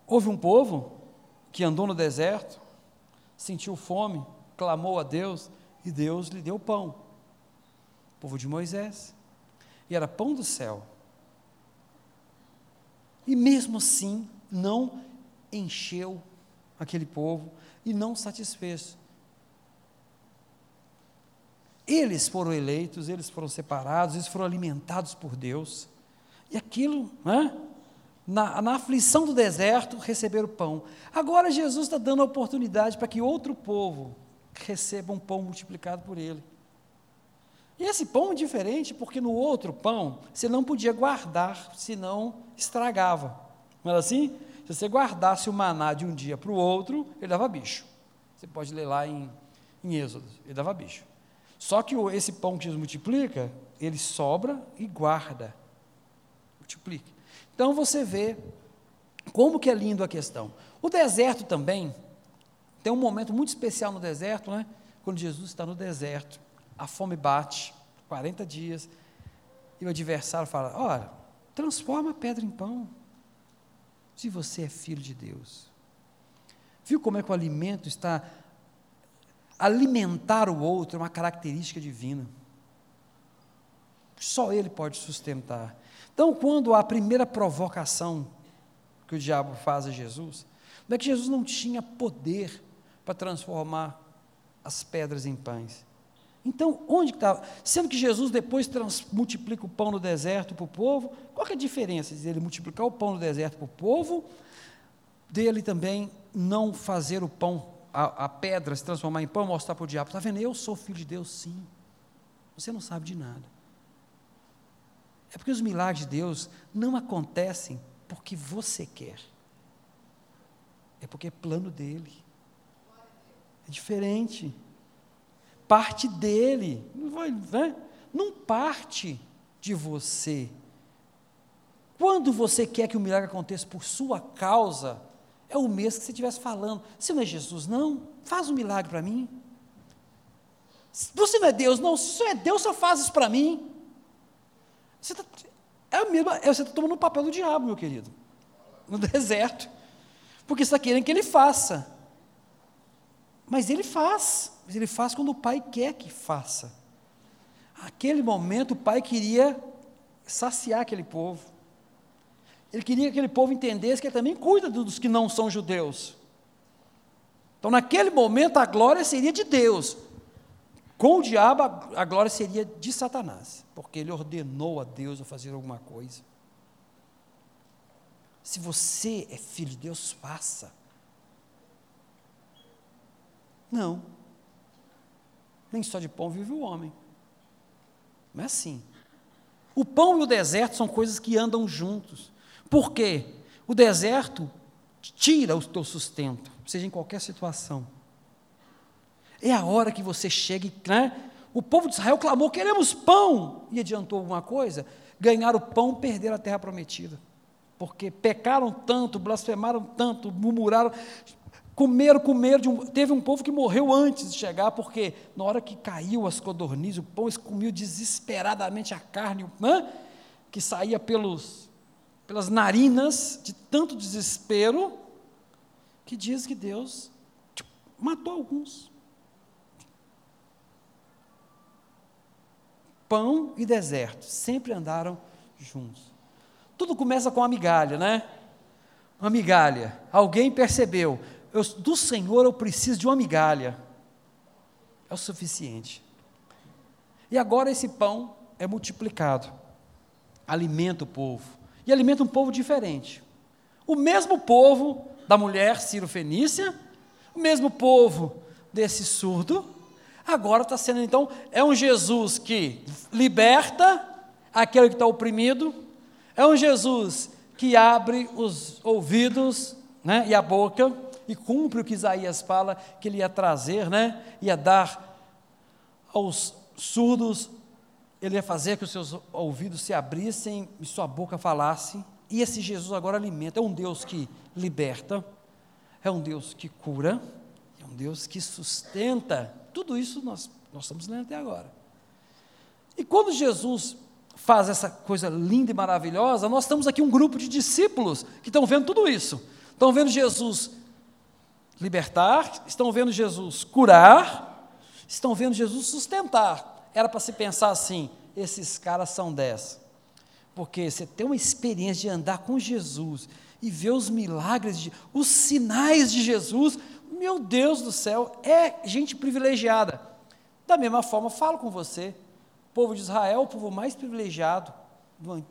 Houve um povo que andou no deserto, sentiu fome, clamou a Deus e Deus lhe deu pão. O povo de Moisés. E era pão do céu. E mesmo assim, não encheu aquele povo e não satisfez. Eles foram eleitos, eles foram separados, eles foram alimentados por Deus. E aquilo, né? na, na aflição do deserto, receberam pão. Agora Jesus está dando a oportunidade para que outro povo receba um pão multiplicado por ele. Esse pão é diferente porque no outro pão você não podia guardar, senão estragava. Não era assim? Se você guardasse o maná de um dia para o outro, ele dava bicho. Você pode ler lá em, em Êxodo, ele dava bicho. Só que esse pão que Jesus multiplica, ele sobra e guarda. Multiplica. Então você vê como que é lindo a questão. O deserto também, tem um momento muito especial no deserto, né? Quando Jesus está no deserto a fome bate, 40 dias, e o adversário fala: Olha, transforma a pedra em pão, se você é filho de Deus. Viu como é que o alimento está. Alimentar o outro é uma característica divina. Só ele pode sustentar. Então, quando a primeira provocação que o diabo faz a Jesus, não é que Jesus não tinha poder para transformar as pedras em pães. Então, onde está? Sendo que Jesus depois multiplica o pão no deserto para o povo, qual é a diferença de ele multiplicar o pão no deserto para o povo, dele também não fazer o pão, a, a pedra se transformar em pão, mostrar para o diabo, está vendo? Eu sou filho de Deus, sim. Você não sabe de nada. É porque os milagres de Deus não acontecem porque você quer. É porque é plano dele. É diferente parte dele, né? não parte de você. Quando você quer que o milagre aconteça por sua causa, é o mesmo que você estivesse falando. Se não é Jesus, não, faz um milagre para mim. Você não é Deus, não. Se você é Deus, só faz isso para mim. Você tá, é é, você está tomando o papel do diabo, meu querido, no deserto, porque você está querendo que ele faça. Mas ele faz, mas ele faz quando o pai quer que faça. Aquele momento o pai queria saciar aquele povo. Ele queria que aquele povo entendesse que ele também cuida dos que não são judeus. Então, naquele momento, a glória seria de Deus. Com o diabo, a glória seria de Satanás, porque ele ordenou a Deus a fazer alguma coisa. Se você é filho de Deus, faça. Não. Nem só de pão vive o homem. Não é assim. O pão e o deserto são coisas que andam juntos. Por quê? O deserto tira o teu sustento, seja em qualquer situação. É a hora que você chega, né? O povo de Israel clamou: queremos pão! E adiantou alguma coisa? Ganhar o pão, perder a terra prometida. Porque pecaram tanto, blasfemaram tanto, murmuraram, comeram, comeram. Um, teve um povo que morreu antes de chegar, porque na hora que caiu as codornizes, o pão, eles comiam desesperadamente a carne, que saía pelos, pelas narinas, de tanto desespero, que diz que Deus tipo, matou alguns. Pão e deserto sempre andaram juntos. Tudo começa com uma migalha, né? Uma migalha. Alguém percebeu, eu, do Senhor eu preciso de uma migalha. É o suficiente. E agora esse pão é multiplicado, alimenta o povo, e alimenta um povo diferente. O mesmo povo da mulher Ciro Fenícia, o mesmo povo desse surdo, Agora está sendo, então, é um Jesus que liberta aquele que está oprimido, é um Jesus que abre os ouvidos né, e a boca e cumpre o que Isaías fala que ele ia trazer, né, ia dar aos surdos, ele ia fazer que os seus ouvidos se abrissem e sua boca falasse. E esse Jesus agora alimenta, é um Deus que liberta, é um Deus que cura, é um Deus que sustenta tudo isso nós, nós estamos lendo até agora. E quando Jesus faz essa coisa linda e maravilhosa, nós estamos aqui um grupo de discípulos que estão vendo tudo isso. Estão vendo Jesus libertar, estão vendo Jesus curar, estão vendo Jesus sustentar. Era para se pensar assim: esses caras são dez. Porque você tem uma experiência de andar com Jesus e ver os milagres, de, os sinais de Jesus, meu Deus do céu, é gente privilegiada. Da mesma forma, falo com você, o povo de Israel, o povo mais privilegiado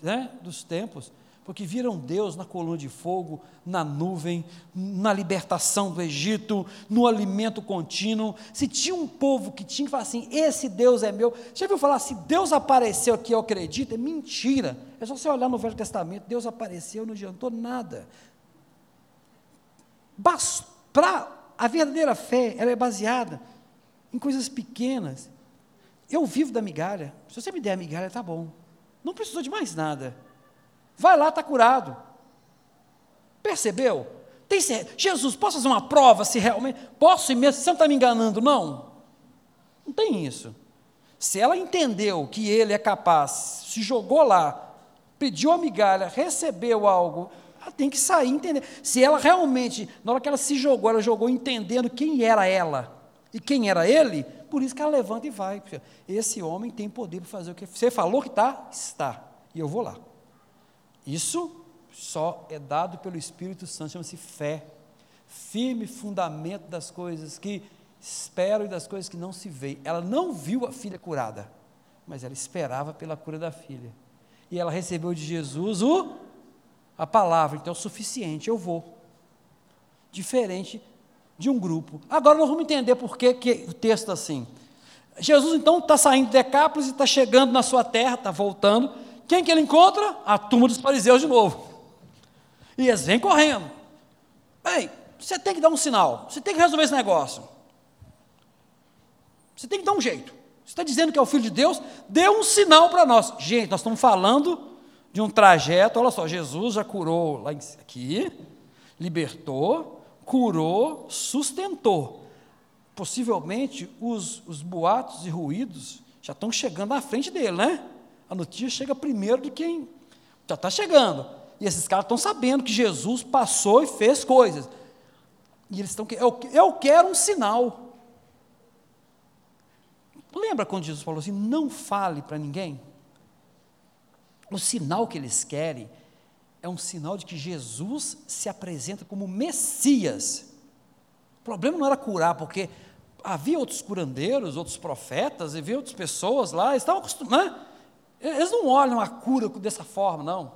né, dos tempos, porque viram Deus na coluna de fogo, na nuvem, na libertação do Egito, no alimento contínuo. Se tinha um povo que tinha que falar assim: esse Deus é meu. Já viu falar, se Deus apareceu aqui, eu acredito? É mentira. É só você olhar no Velho Testamento: Deus apareceu, não adiantou nada. A verdadeira fé, ela é baseada em coisas pequenas. Eu vivo da migalha. Se você me der a migalha, tá bom. Não precisou de mais nada. Vai lá, está curado. Percebeu? Tem Jesus, posso fazer uma prova se realmente. Posso mesmo? Você não está me enganando, não? Não tem isso. Se ela entendeu que ele é capaz, se jogou lá, pediu a migalha, recebeu algo ela tem que sair entender. Se ela realmente, na hora que ela se jogou, ela jogou entendendo quem era ela e quem era ele, por isso que ela levanta e vai. Esse homem tem poder para fazer o que você falou que está, está. E eu vou lá. Isso só é dado pelo Espírito Santo, chama-se fé. Firme fundamento das coisas que espero e das coisas que não se vê. Ela não viu a filha curada, mas ela esperava pela cura da filha. E ela recebeu de Jesus o a palavra, então é o suficiente, eu vou. Diferente de um grupo. Agora nós vamos entender por que, que o texto é assim. Jesus então está saindo de Decápolis e está chegando na sua terra, está voltando. Quem que ele encontra? A turma dos fariseus de novo. E eles vêm correndo. Ei, você tem que dar um sinal, você tem que resolver esse negócio. Você tem que dar um jeito. Você está dizendo que é o Filho de Deus? Dê um sinal para nós. Gente, nós estamos falando de um trajeto, olha só, Jesus já curou lá aqui, libertou, curou, sustentou. Possivelmente os, os boatos e ruídos já estão chegando à frente dele, né? A notícia chega primeiro de quem já está chegando. E esses caras estão sabendo que Jesus passou e fez coisas. E eles estão. Eu, eu quero um sinal. Lembra quando Jesus falou assim: não fale para ninguém? O sinal que eles querem é um sinal de que Jesus se apresenta como Messias. O problema não era curar, porque havia outros curandeiros, outros profetas, havia outras pessoas lá, estavam acostumados. Né? Eles não olham a cura dessa forma, não.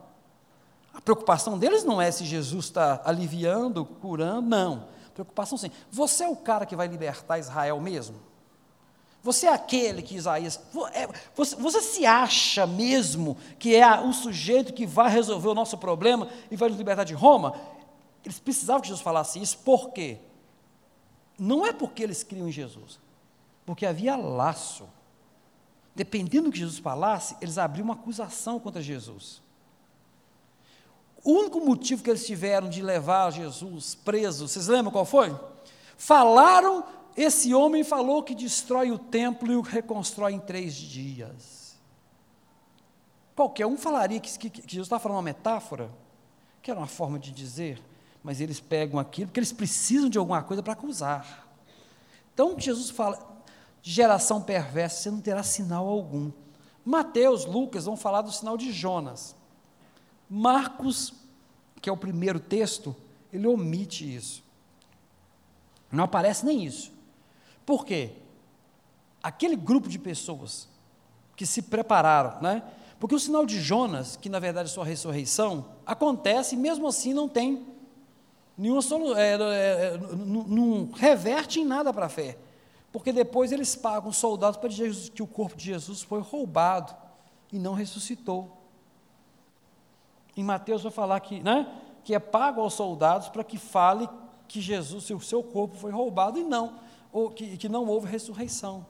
A preocupação deles não é se Jesus está aliviando, curando, não. A preocupação sim. Você é o cara que vai libertar Israel mesmo? Você é aquele que Isaías. É, você, você se acha mesmo que é o sujeito que vai resolver o nosso problema e vai nos libertar de Roma? Eles precisavam que Jesus falasse isso, por quê? Não é porque eles criam em Jesus, porque havia laço. Dependendo do que Jesus falasse, eles abriam uma acusação contra Jesus. O único motivo que eles tiveram de levar Jesus preso, vocês lembram qual foi? Falaram esse homem falou que destrói o templo e o reconstrói em três dias. Qualquer um falaria que, que, que Jesus estava falando uma metáfora, que era uma forma de dizer, mas eles pegam aquilo porque eles precisam de alguma coisa para acusar. Então Jesus fala, geração perversa, você não terá sinal algum. Mateus, Lucas vão falar do sinal de Jonas. Marcos, que é o primeiro texto, ele omite isso. Não aparece nem isso. Por quê? Aquele grupo de pessoas que se prepararam, né? Porque o sinal de Jonas, que na verdade é sua ressurreição, acontece e mesmo assim não tem nenhuma solução, é, é, é não, reverte em nada para a fé. Porque depois eles pagam soldados para dizer que o corpo de Jesus foi roubado e não ressuscitou. Em Mateus vai falar que, né, que é pago aos soldados para que fale que Jesus, o seu corpo foi roubado e não ou que, que não houve ressurreição.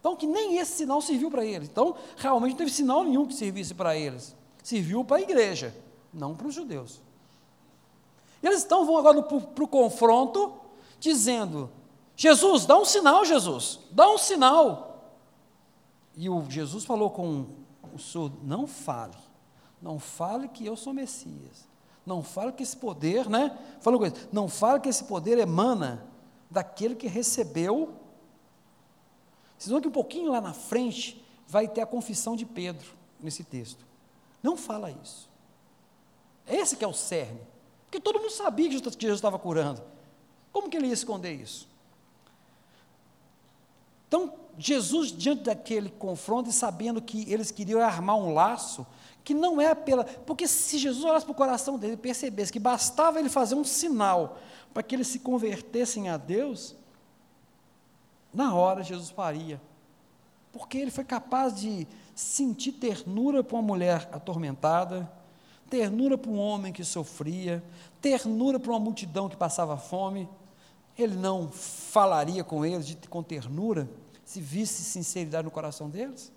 Então, que nem esse sinal serviu para eles. Então, realmente não teve sinal nenhum que servisse para eles. Serviu para a igreja, não para os judeus. Eles então vão agora para o confronto, dizendo: Jesus, dá um sinal, Jesus, dá um sinal. E o Jesus falou com o surdo: não fale, não fale que eu sou Messias. Não fale que esse poder, né? Falou com ele, não fale que esse poder emana daquele que recebeu. Vocês vão que um pouquinho lá na frente vai ter a confissão de Pedro nesse texto. Não fala isso. Esse que é o cerne. Porque todo mundo sabia que Jesus estava curando. Como que ele ia esconder isso? Então, Jesus, diante daquele confronto e sabendo que eles queriam armar um laço, que não é pela. Porque se Jesus olhasse para o coração dele e percebesse que bastava ele fazer um sinal para que eles se convertessem a Deus, na hora Jesus faria. Porque ele foi capaz de sentir ternura para uma mulher atormentada, ternura para um homem que sofria, ternura para uma multidão que passava fome. Ele não falaria com eles de, com ternura se visse sinceridade no coração deles?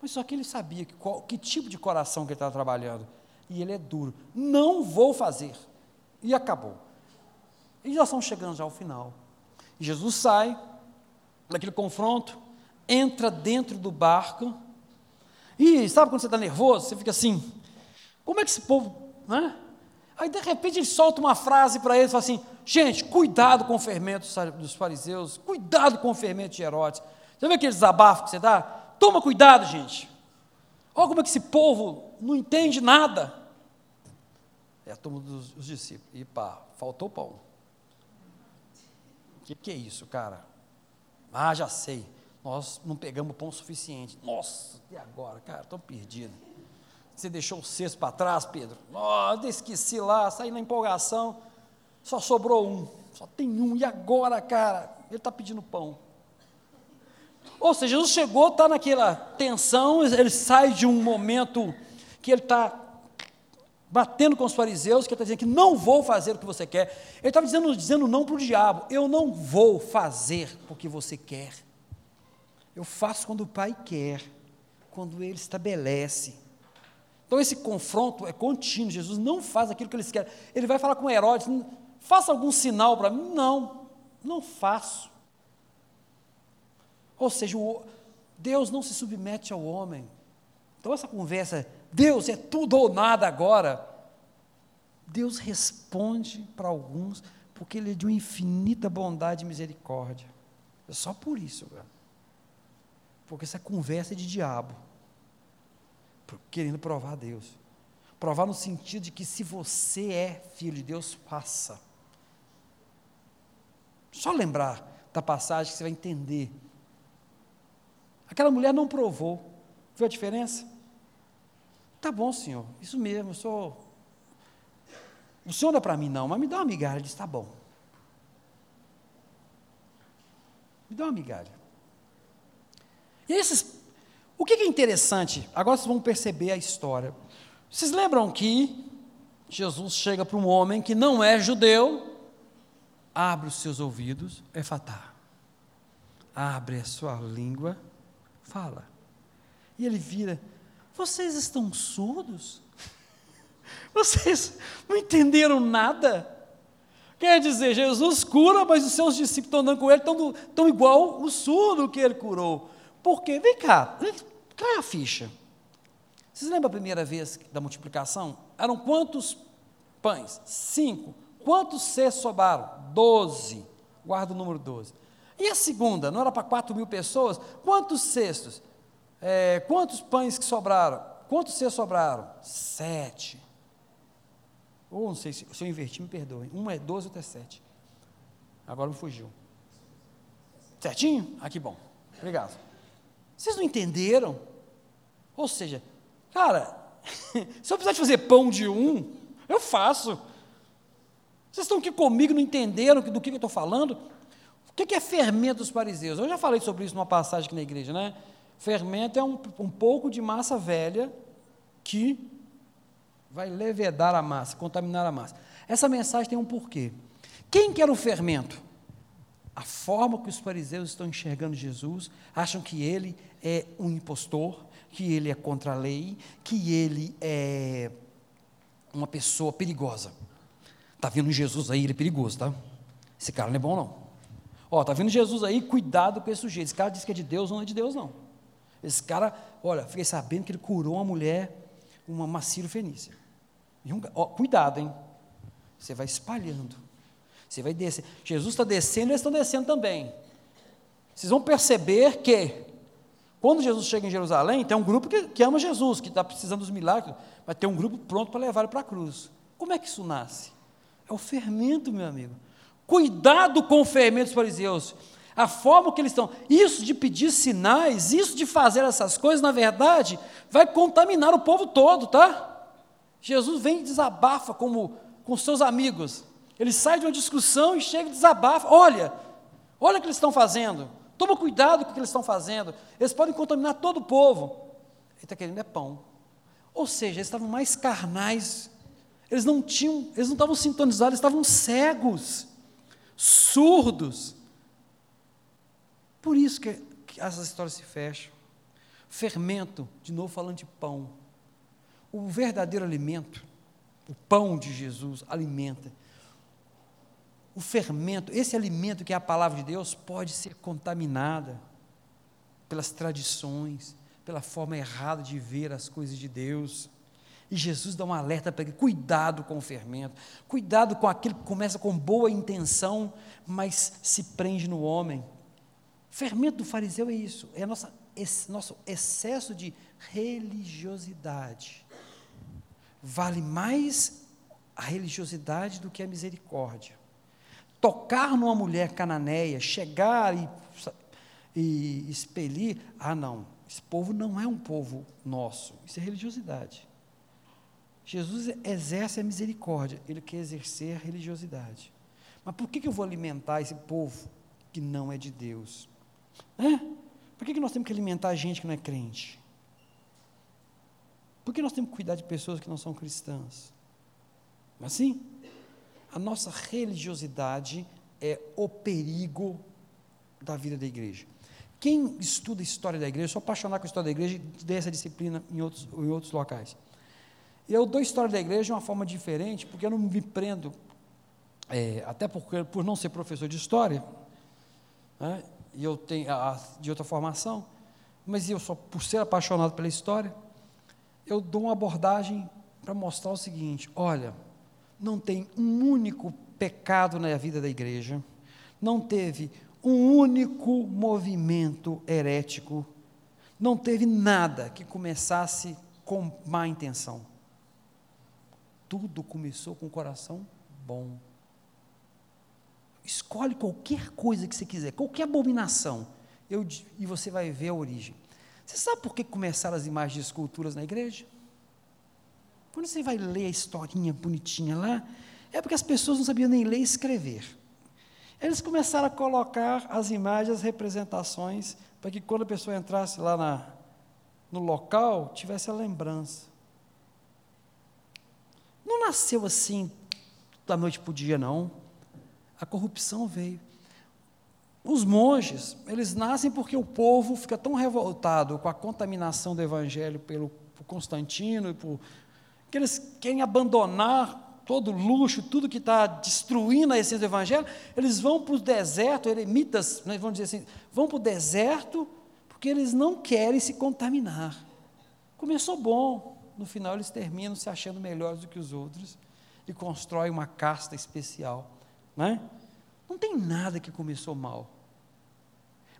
Mas só que ele sabia que, qual, que tipo de coração que ele estava trabalhando. E ele é duro. Não vou fazer. E acabou. E já estão chegando já ao final. E Jesus sai daquele confronto, entra dentro do barco, e sabe quando você está nervoso? Você fica assim, como é que esse povo. Né? Aí de repente ele solta uma frase para eles, fala assim: gente, cuidado com o fermento dos fariseus, cuidado com o fermento de Herodes. Você vê aquele desabafo que você dá? Toma cuidado, gente. Olha como é que esse povo não entende nada. É a turma dos discípulos. E pá, faltou pão. O que, que é isso, cara? Ah, já sei. Nós não pegamos pão suficiente. Nossa, e agora, cara? Estou perdido. Você deixou o cesto para trás, Pedro? Oh, esqueci lá, saí na empolgação. Só sobrou um. Só tem um. E agora, cara? Ele está pedindo pão. Ou seja, Jesus chegou, está naquela tensão, ele sai de um momento que ele está batendo com os fariseus, que ele está dizendo que não vou fazer o que você quer. Ele estava dizendo, dizendo não para o diabo, eu não vou fazer o que você quer. Eu faço quando o Pai quer, quando Ele estabelece. Então esse confronto é contínuo, Jesus não faz aquilo que eles querem. Ele vai falar com Herodes, faça algum sinal para mim. Não, não faço. Ou seja, Deus não se submete ao homem. Então, essa conversa, Deus é tudo ou nada agora. Deus responde para alguns, porque Ele é de uma infinita bondade e misericórdia. É só por isso, cara. Porque essa conversa é de diabo, querendo provar a Deus. Provar no sentido de que se você é filho de Deus, faça. Só lembrar da passagem que você vai entender. Aquela mulher não provou. Viu a diferença? Tá bom, senhor, isso mesmo, eu sou. O senhor não é para mim, não, mas me dá uma migalha. Ele disse: tá bom. Me dá uma migalha. E esses. O que é interessante? Agora vocês vão perceber a história. Vocês lembram que Jesus chega para um homem que não é judeu, abre os seus ouvidos, é fatar. Abre a sua língua, fala. E ele vira: Vocês estão surdos? Vocês não entenderam nada? Quer dizer, Jesus cura, mas os seus discípulos estão andando com ele, estão, estão igual o surdo que ele curou. Por quê? Vem cá, cai a ficha. Vocês lembram a primeira vez da multiplicação? Eram quantos pães? Cinco. Quantos cestos sobraram? Doze. Guarda o número doze. E a segunda? Não era para quatro mil pessoas? Quantos cestos? É, quantos pães que sobraram? Quantos cestos sobraram? Sete. Ou não sei se, se eu inverti, me perdoem. Um é doze, outro é sete. Agora me fugiu. Certinho? Ah, que bom. Obrigado. Vocês não entenderam? Ou seja, cara, se eu precisar de fazer pão de um, eu faço. Vocês estão aqui comigo, não entenderam do que eu estou falando? O que é fermento dos fariseus? Eu já falei sobre isso numa passagem aqui na igreja, né? Fermento é um, um pouco de massa velha que vai levedar a massa, contaminar a massa. Essa mensagem tem um porquê. Quem quer o fermento? A forma que os fariseus estão enxergando Jesus, acham que ele é um impostor, que ele é contra a lei, que ele é uma pessoa perigosa. Está vindo Jesus aí, ele é perigoso, tá? Esse cara não é bom, não. Ó, está vindo Jesus aí, cuidado com esse sujeito. Esse cara diz que é de Deus, não é de Deus, não. Esse cara, olha, fiquei sabendo que ele curou uma mulher, uma maciro fenícia. Um, ó, cuidado, hein? Você vai espalhando. Você vai descer. Jesus está descendo, eles estão descendo também. Vocês vão perceber que, quando Jesus chega em Jerusalém, tem um grupo que, que ama Jesus, que está precisando dos milagres, mas tem um grupo pronto para levar ele para a cruz. Como é que isso nasce? É o fermento, meu amigo. Cuidado com o fermento dos fariseus. A forma que eles estão, isso de pedir sinais, isso de fazer essas coisas, na verdade, vai contaminar o povo todo, tá? Jesus vem e desabafa como com seus amigos. Ele sai de uma discussão e chega e desabafa. Olha, olha o que eles estão fazendo. Toma cuidado com o que eles estão fazendo. Eles podem contaminar todo o povo. Ele está querendo é pão. Ou seja, eles estavam mais carnais. Eles não tinham, eles não estavam sintonizados, eles estavam cegos, surdos. Por isso que, que essas histórias se fecham. Fermento, de novo falando de pão. O verdadeiro alimento, o pão de Jesus, alimenta. O fermento, esse alimento que é a palavra de Deus, pode ser contaminada pelas tradições, pela forma errada de ver as coisas de Deus. E Jesus dá um alerta para ele: cuidado com o fermento, cuidado com aquilo que começa com boa intenção, mas se prende no homem. Fermento do fariseu é isso, é nossa, esse, nosso excesso de religiosidade. Vale mais a religiosidade do que a misericórdia. Tocar numa mulher cananeia, chegar e, e expelir, ah, não, esse povo não é um povo nosso, isso é religiosidade. Jesus exerce a misericórdia, ele quer exercer a religiosidade. Mas por que, que eu vou alimentar esse povo que não é de Deus? É? Por que, que nós temos que alimentar a gente que não é crente? Por que nós temos que cuidar de pessoas que não são cristãs? Assim, a nossa religiosidade é o perigo da vida da igreja. Quem estuda história da igreja, eu sou apaixonado com a história da igreja e dei essa disciplina em outros, em outros locais. Eu dou história da igreja de uma forma diferente, porque eu não me prendo, é, até porque, por não ser professor de história, né, e eu tenho a, de outra formação, mas eu só por ser apaixonado pela história, eu dou uma abordagem para mostrar o seguinte: olha, não tem um único pecado na vida da igreja, não teve um único movimento herético, não teve nada que começasse com má intenção. Tudo começou com o coração bom. Escolhe qualquer coisa que você quiser, qualquer abominação, eu, e você vai ver a origem. Você sabe por que começaram as imagens de esculturas na igreja? Quando você vai ler a historinha bonitinha lá, é porque as pessoas não sabiam nem ler e escrever. Eles começaram a colocar as imagens, as representações, para que quando a pessoa entrasse lá na, no local, tivesse a lembrança. Não nasceu assim da noite para o dia, não. A corrupção veio. Os monges, eles nascem porque o povo fica tão revoltado com a contaminação do evangelho pelo por Constantino e por que eles querem abandonar todo o luxo, tudo que está destruindo a essência do Evangelho, eles vão para o deserto, eremitas, nós vamos dizer assim, vão para o deserto porque eles não querem se contaminar. Começou bom, no final eles terminam se achando melhores do que os outros e constroem uma casta especial. Né? Não tem nada que começou mal.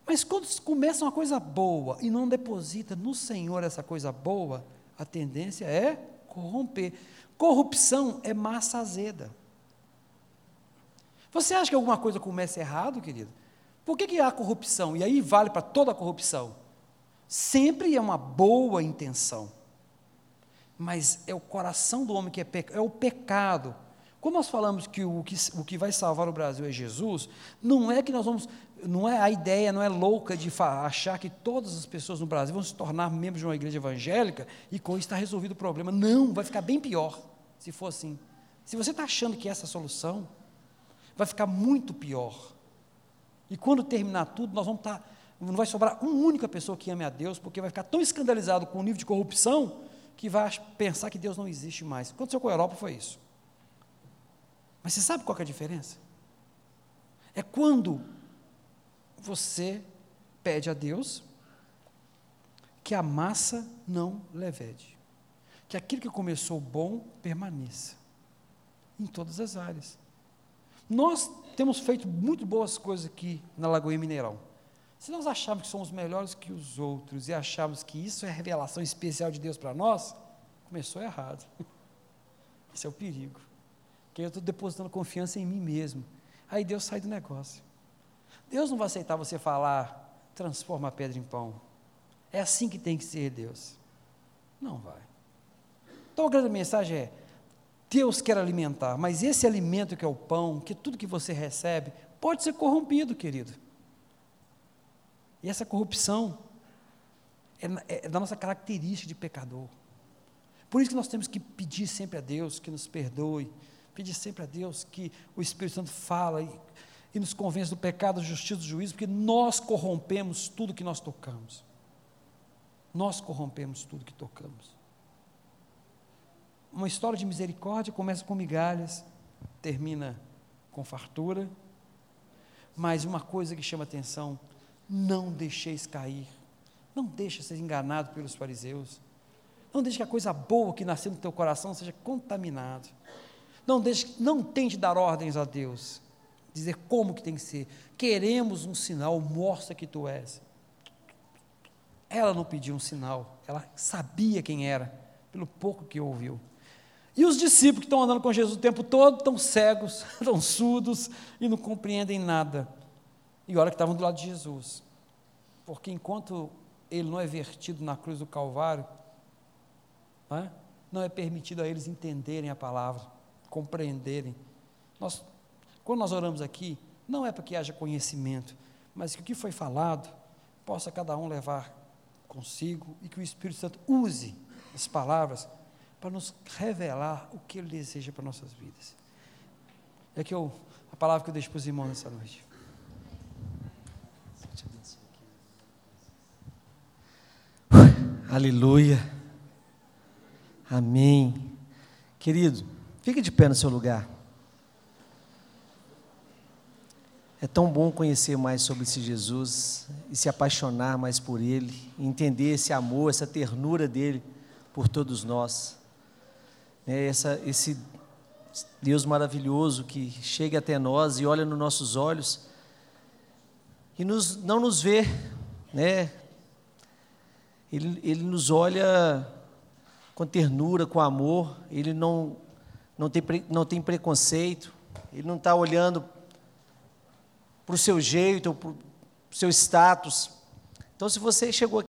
Mas quando começa uma coisa boa e não deposita no Senhor essa coisa boa, a tendência é corromper. Corrupção é massa azeda. Você acha que alguma coisa começa errado, querido? Por que, que há corrupção? E aí vale para toda a corrupção. Sempre é uma boa intenção. Mas é o coração do homem que é pecado, é o pecado. Como nós falamos que o, que o que vai salvar o Brasil é Jesus, não é que nós vamos não é a ideia, não é louca de achar que todas as pessoas no Brasil vão se tornar membros de uma igreja evangélica e com isso está resolvido o problema. Não, vai ficar bem pior se for assim. Se você está achando que essa é a solução, vai ficar muito pior. E quando terminar tudo, nós vamos estar. Tá, não vai sobrar uma única pessoa que ame a Deus, porque vai ficar tão escandalizado com o nível de corrupção que vai pensar que Deus não existe mais. Aconteceu com a Europa foi isso. Mas você sabe qual é a diferença? É quando você pede a Deus que a massa não levede. Que aquilo que começou bom permaneça. Em todas as áreas. Nós temos feito muito boas coisas aqui na Lagoinha Mineirão. Se nós acharmos que somos melhores que os outros e acharmos que isso é revelação especial de Deus para nós, começou errado. Esse é o perigo. Que eu estou depositando confiança em mim mesmo. Aí Deus sai do negócio. Deus não vai aceitar você falar, transforma a pedra em pão. É assim que tem que ser Deus. Não vai. Então a grande mensagem é: Deus quer alimentar, mas esse alimento que é o pão, que tudo que você recebe, pode ser corrompido, querido. E essa corrupção é, é da nossa característica de pecador. Por isso que nós temos que pedir sempre a Deus que nos perdoe, pedir sempre a Deus que o Espírito Santo fala e e nos convence do pecado, da justiça do juízo, porque nós corrompemos tudo que nós tocamos. Nós corrompemos tudo que tocamos. Uma história de misericórdia começa com migalhas, termina com fartura, mas uma coisa que chama atenção: não deixeis cair, não deixe ser enganado pelos fariseus, não deixe que a coisa boa que nasceu no teu coração seja contaminada. Não deixe, não tente dar ordens a Deus dizer como que tem que ser. Queremos um sinal, mostra que tu és. Ela não pediu um sinal, ela sabia quem era, pelo pouco que ouviu. E os discípulos que estão andando com Jesus o tempo todo estão cegos, estão surdos e não compreendem nada. E olha que estavam do lado de Jesus. Porque enquanto ele não é vertido na cruz do Calvário, não é, não é permitido a eles entenderem a palavra, compreenderem. Nós quando nós oramos aqui, não é para que haja conhecimento, mas que o que foi falado possa cada um levar consigo e que o Espírito Santo use as palavras para nos revelar o que Ele deseja para nossas vidas. É que eu, a palavra que eu deixo para os irmãos nessa noite. Aleluia. Amém. Querido, fique de pé no seu lugar. É tão bom conhecer mais sobre esse Jesus e se apaixonar mais por Ele, entender esse amor, essa ternura dele por todos nós. É essa, esse Deus maravilhoso que chega até nós e olha nos nossos olhos e nos, não nos vê, né? Ele, ele nos olha com ternura, com amor, ele não, não, tem, não tem preconceito, ele não está olhando para o seu jeito, para o seu status. Então, se você chegou